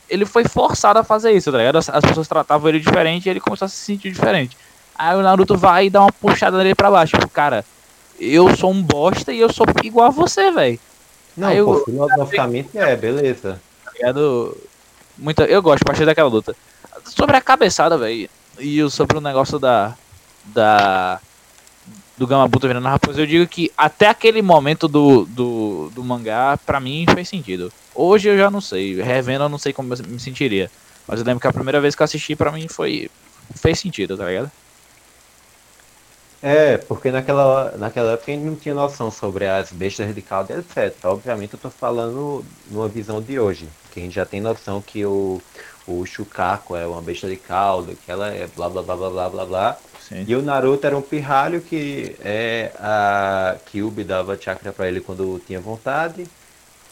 ele foi forçado a fazer isso, tá ligado? As, as pessoas tratavam ele diferente e ele começou a se sentir diferente. Aí o Naruto vai e dá uma puxada nele pra baixo. Tipo, cara, eu sou um bosta e eu sou igual a você, velho. Não, Aí eu- pô, filosoficamente é, beleza. tá ligado? Muita, eu gosto, achei daquela luta. Sobre a cabeçada, velho, e sobre o negócio da. da do Gamabuta virando raposa, eu digo que até aquele momento do, do, do mangá, pra mim, fez sentido. Hoje eu já não sei, revendo eu não sei como eu me sentiria. Mas eu lembro que a primeira vez que eu assisti, pra mim, foi. fez sentido, tá ligado? É, porque naquela, naquela época a gente não tinha noção sobre as bestas de caldo, etc. Obviamente eu tô falando numa visão de hoje, que a gente já tem noção que o, o Shukaku é uma besta de caldo, que ela é blá blá blá blá blá blá blá. Sim. E o Naruto era um pirralho que é a Kyuubi dava chakra pra ele quando tinha vontade,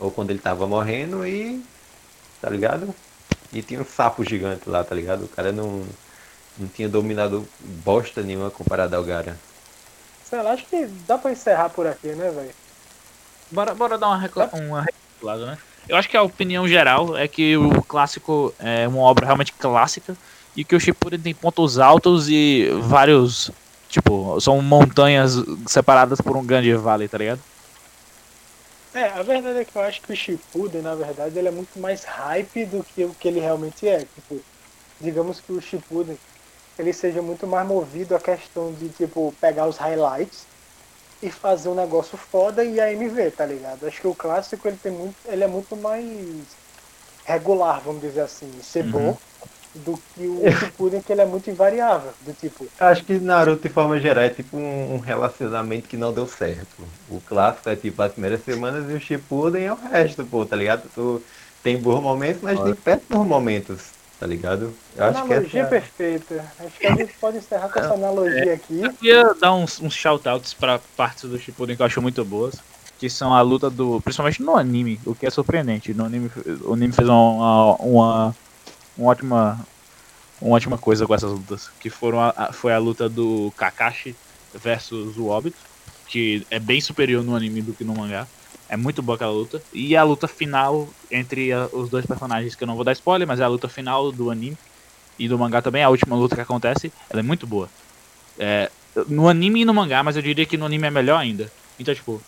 ou quando ele tava morrendo e. tá ligado? E tinha um sapo gigante lá, tá ligado? O cara não, não tinha dominado bosta nenhuma comparado ao Gara. sei lá, acho que dá pra encerrar por aqui, né, velho? Bora, bora dar uma, recla uma reciclada, né? Eu acho que a opinião geral é que o clássico é uma obra realmente clássica e que o Shippuden tem pontos altos e vários, tipo, são montanhas separadas por um grande vale, tá ligado? É, a verdade é que eu acho que o Shippuden, na verdade, ele é muito mais hype do que o que ele realmente é. Tipo, digamos que o Shippuden, ele seja muito mais movido à questão de, tipo, pegar os highlights e fazer um negócio foda e AMV, tá ligado? Acho que o clássico, ele tem muito, ele é muito mais regular, vamos dizer assim, ser Uhum. bom, do que o Shippuden, que ele é muito invariável, do tipo, Acho que Naruto, de forma geral, é tipo um relacionamento que não deu certo. O clássico é tipo as primeiras semanas e o Shippuden é o resto, pô, tá ligado? Tu tem bons momentos, mas tem péssimos momentos, tá ligado? Eu acho que analogia essa... perfeita. Acho que a gente pode encerrar com essa analogia aqui. Eu queria dar uns, uns shoutouts pra partes do Shippuden que eu acho muito boas, que são a luta do, principalmente no anime, o que é surpreendente. No anime, o anime fez uma, uma, uma ótima uma ótima coisa com essas lutas, que foram a, a- foi a luta do Kakashi versus o Obito, que é bem superior no anime do que no mangá. É muito boa aquela luta. E a luta final entre a- os dois personagens, que eu não vou dar spoiler, mas é a luta final do anime e do mangá também, a última luta que acontece, ela é muito boa. É, no anime e no mangá, mas eu diria que no anime é melhor ainda. Então, tipo,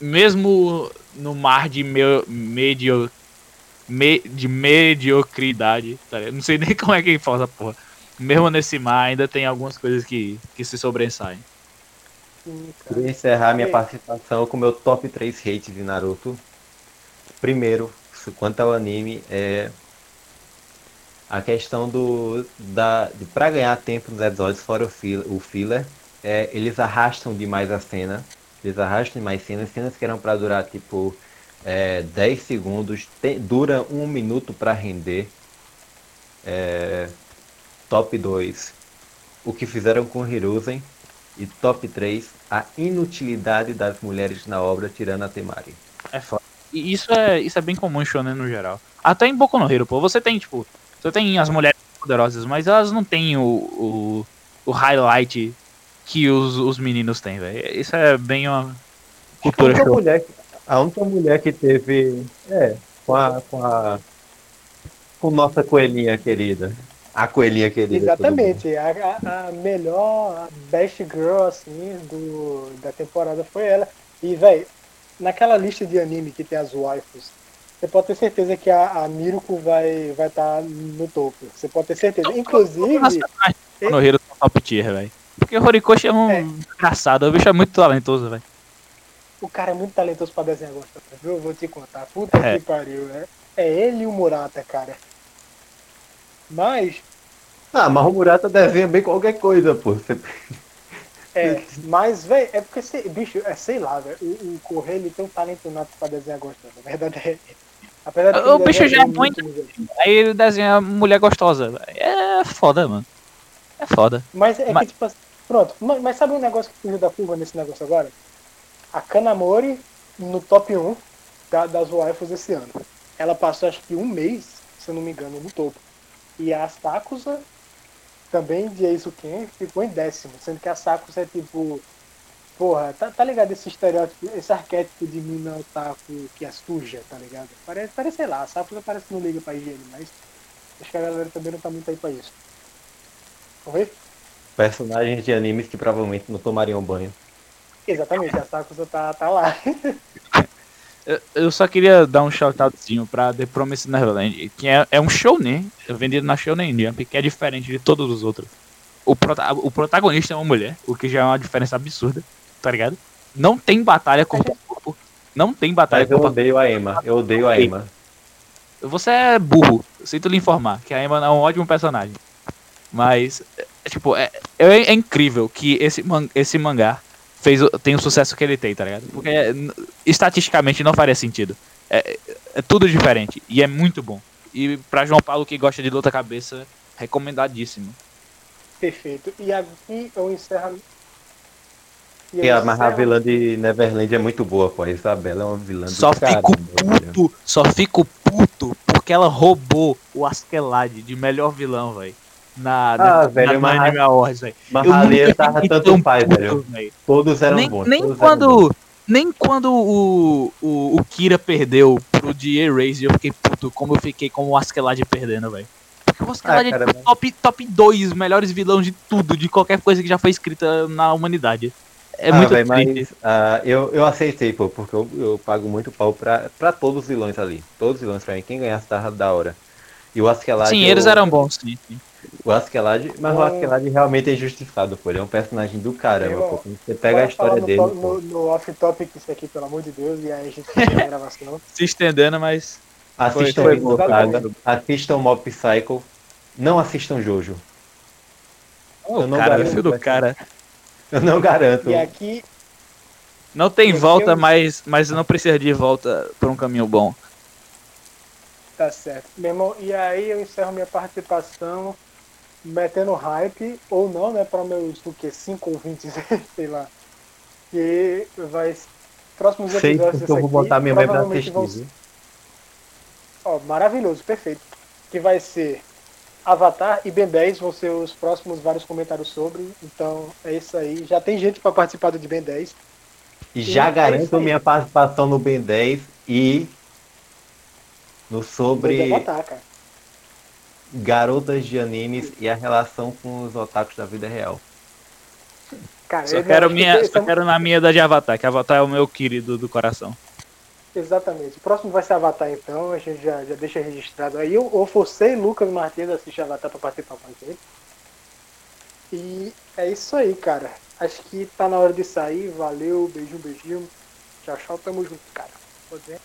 mesmo no mar de meu, medio, me, de mediocridade, tá? Não sei nem como é que fala essa porra. Mesmo nesse mar, ainda tem algumas coisas que, que se sobressaem. Sim. Queria encerrar minha participação com o meu top 3 hates de Naruto. Primeiro, quanto ao anime, é a questão do da de para ganhar tempo nos episódios fora o, fil, o filler, é, eles arrastam demais a cena. Eles arrastam demais cenas, cenas que eram para durar tipo é, 10 segundos, tem- dura um minuto para render. É, top 2, o que fizeram com Hiruzen. E top 3, a inutilidade das mulheres na obra, tirando a Temari. É foda. E isso é, isso é bem comum em shonen no geral. Até em Boku no Hero, pô. Você tem, tipo, você tem as mulheres poderosas, mas elas não têm o, o, o highlight que os, os meninos têm, velho. Isso é bem uma A cultura única, show. mulher, a única mulher que teve. É, com a. Com a. Com nossa coelhinha querida. A coelhinha querida. Exatamente. A, a- a melhor, a best girl, assim, do, da temporada foi ela. E, velho, naquela lista de anime que tem as waifus, você pode ter certeza que a, a Miruko vai vai estar no topo. Você pode ter certeza. Inclusive, Boku no Hero top tier, velho. Porque o Horikoshi é um É. engraçado, o bicho é muito talentoso, velho. o cara é muito talentoso pra desenhar gostosa, viu? Eu vou te contar. Puta É. que pariu, né? É ele e o Murata, cara. Mas, Ah, mas o Murata desenha bem qualquer coisa, pô. Você- É, mas, velho, é porque, sei- bicho, é, sei lá, velho, o, o Correio ele tem um talento nato pra desenhar gostosa. A verdade é. Apesar de O bicho já é muito-. Aí ele desenha mulher gostosa. É foda, mano. É foda. Mas é Mas- que, tipo assim, pronto. Mas, mas sabe um negócio que fugiu da curva nesse negócio agora? A Kanamori no top 1 da, das waifus esse ano. Ela passou acho que um mês, se eu não me engano, no topo. E a Sakusa, também de Eizuken, ficou em décimo. Sendo que a Sakusa é tipo. Porra, tá, tá ligado esse estereótipo, esse arquétipo de mina otaku que é suja, tá ligado? Parece, parece sei lá, a Sakusa parece que não liga pra higiene, mas acho que a galera também não tá muito aí pra isso. Ver? Personagens de animes que provavelmente não tomariam banho. Exatamente, a Sakusa tá, tá lá. Eu- Eu só queria dar um shoutoutzinho pra The Promised Neverland, que é, é um shounen, vendido na Shounen Jump, que é diferente de todos os outros. O, prota- o protagonista é uma mulher, o que já é uma diferença absurda, tá ligado? Não tem batalha corpo a corpo. Não tem batalha Mas eu corpo odeio a Emma. Eu odeio a Emma. Você é burro, sinto lhe informar, que a Emma é um ótimo personagem. Mas, é, tipo, é, é, é incrível que esse, man- esse mangá fez, o- tem o sucesso que ele tem, tá ligado? Porque é, estatisticamente não faria sentido. É, é tudo diferente e é muito bom. E pra João Paulo que gosta de luta cabeça, recomendadíssimo. Perfeito. E aqui eu encerro. E eu a, mas a encerro- vilã de Neverland é muito boa, pô. A Isabela é uma vilã do Só caramba, fico velho. puto, só fico puto porque ela roubou o Askeladd de melhor vilão, velho. Na, Ah, na, velho, na, mas- na Anime Awards, velho. Mas Eu ali nunca tava tanto faz, puto, velho. velho. Todos eram nem, bons. nem todos eram bons. quando nem quando o, o, o Kira perdeu pro de Erase eu fiquei puto como eu fiquei com o Askeladd perdendo, velho. Porque o Askeladd Ah, é top, top 2 melhores vilões de tudo, de qualquer coisa que já foi escrita na humanidade. É Ah, muito véi, triste. mas ah, eu, eu aceitei, pô, porque eu, eu pago muito pau pra, pra todos os vilões ali. Todos os vilões pra mim. Quem ganhasse tava da hora. E o Askeladd. Sim, eu- eles eram bons, sim. sim. O Askeladd, mas o Bom. Askeladd realmente é injustiçado, pô. Ele é um personagem do caramba, pô. Você pega a história no, dele, no, no off-topic isso aqui, pelo amor de Deus, e aí a gente termina a gravação. Se estendendo, mas Assistam foi boa, Saga, assistam Mob Psycho, não assistam Jojo. o Eu não cara, garanto, filho do cara. Eu não garanto. E aqui, Não tem volta, o- mas, mas não precisa de volta por um caminho bom. tá certo. Meu irmão, e aí eu encerro minha participação metendo hype, ou não, né, para meus, o que, 5 ouvintes, sei lá. Que vai. Próximos Sei episódios porque eu desse vou aqui, botar minha mãe pra provavelmente assistir. vão? Ó, maravilhoso, perfeito. Que vai ser Avatar e Ben 10 vão ser os próximos vários comentários sobre. Então é isso aí. Já tem gente para participar do de Ben 10. E E já é isso garanto aí. minha participação no Ben 10 e no sobre Avatar, cara. Garotas de animes e a relação com os otakus da vida real. Cara, Só eu quero, minha, só quero na minha da de Avatar, que Avatar é o meu querido do coração. Exatamente. O próximo vai ser Avatar, então. A gente já, já deixa registrado aí. Ou você e Lucas Martins assistir Avatar para participar com a gente. E é isso aí, cara. Acho que tá na hora de sair. Valeu, beijinho, beijinho. Tchau, tchau. Tamo junto, cara. Pode ver?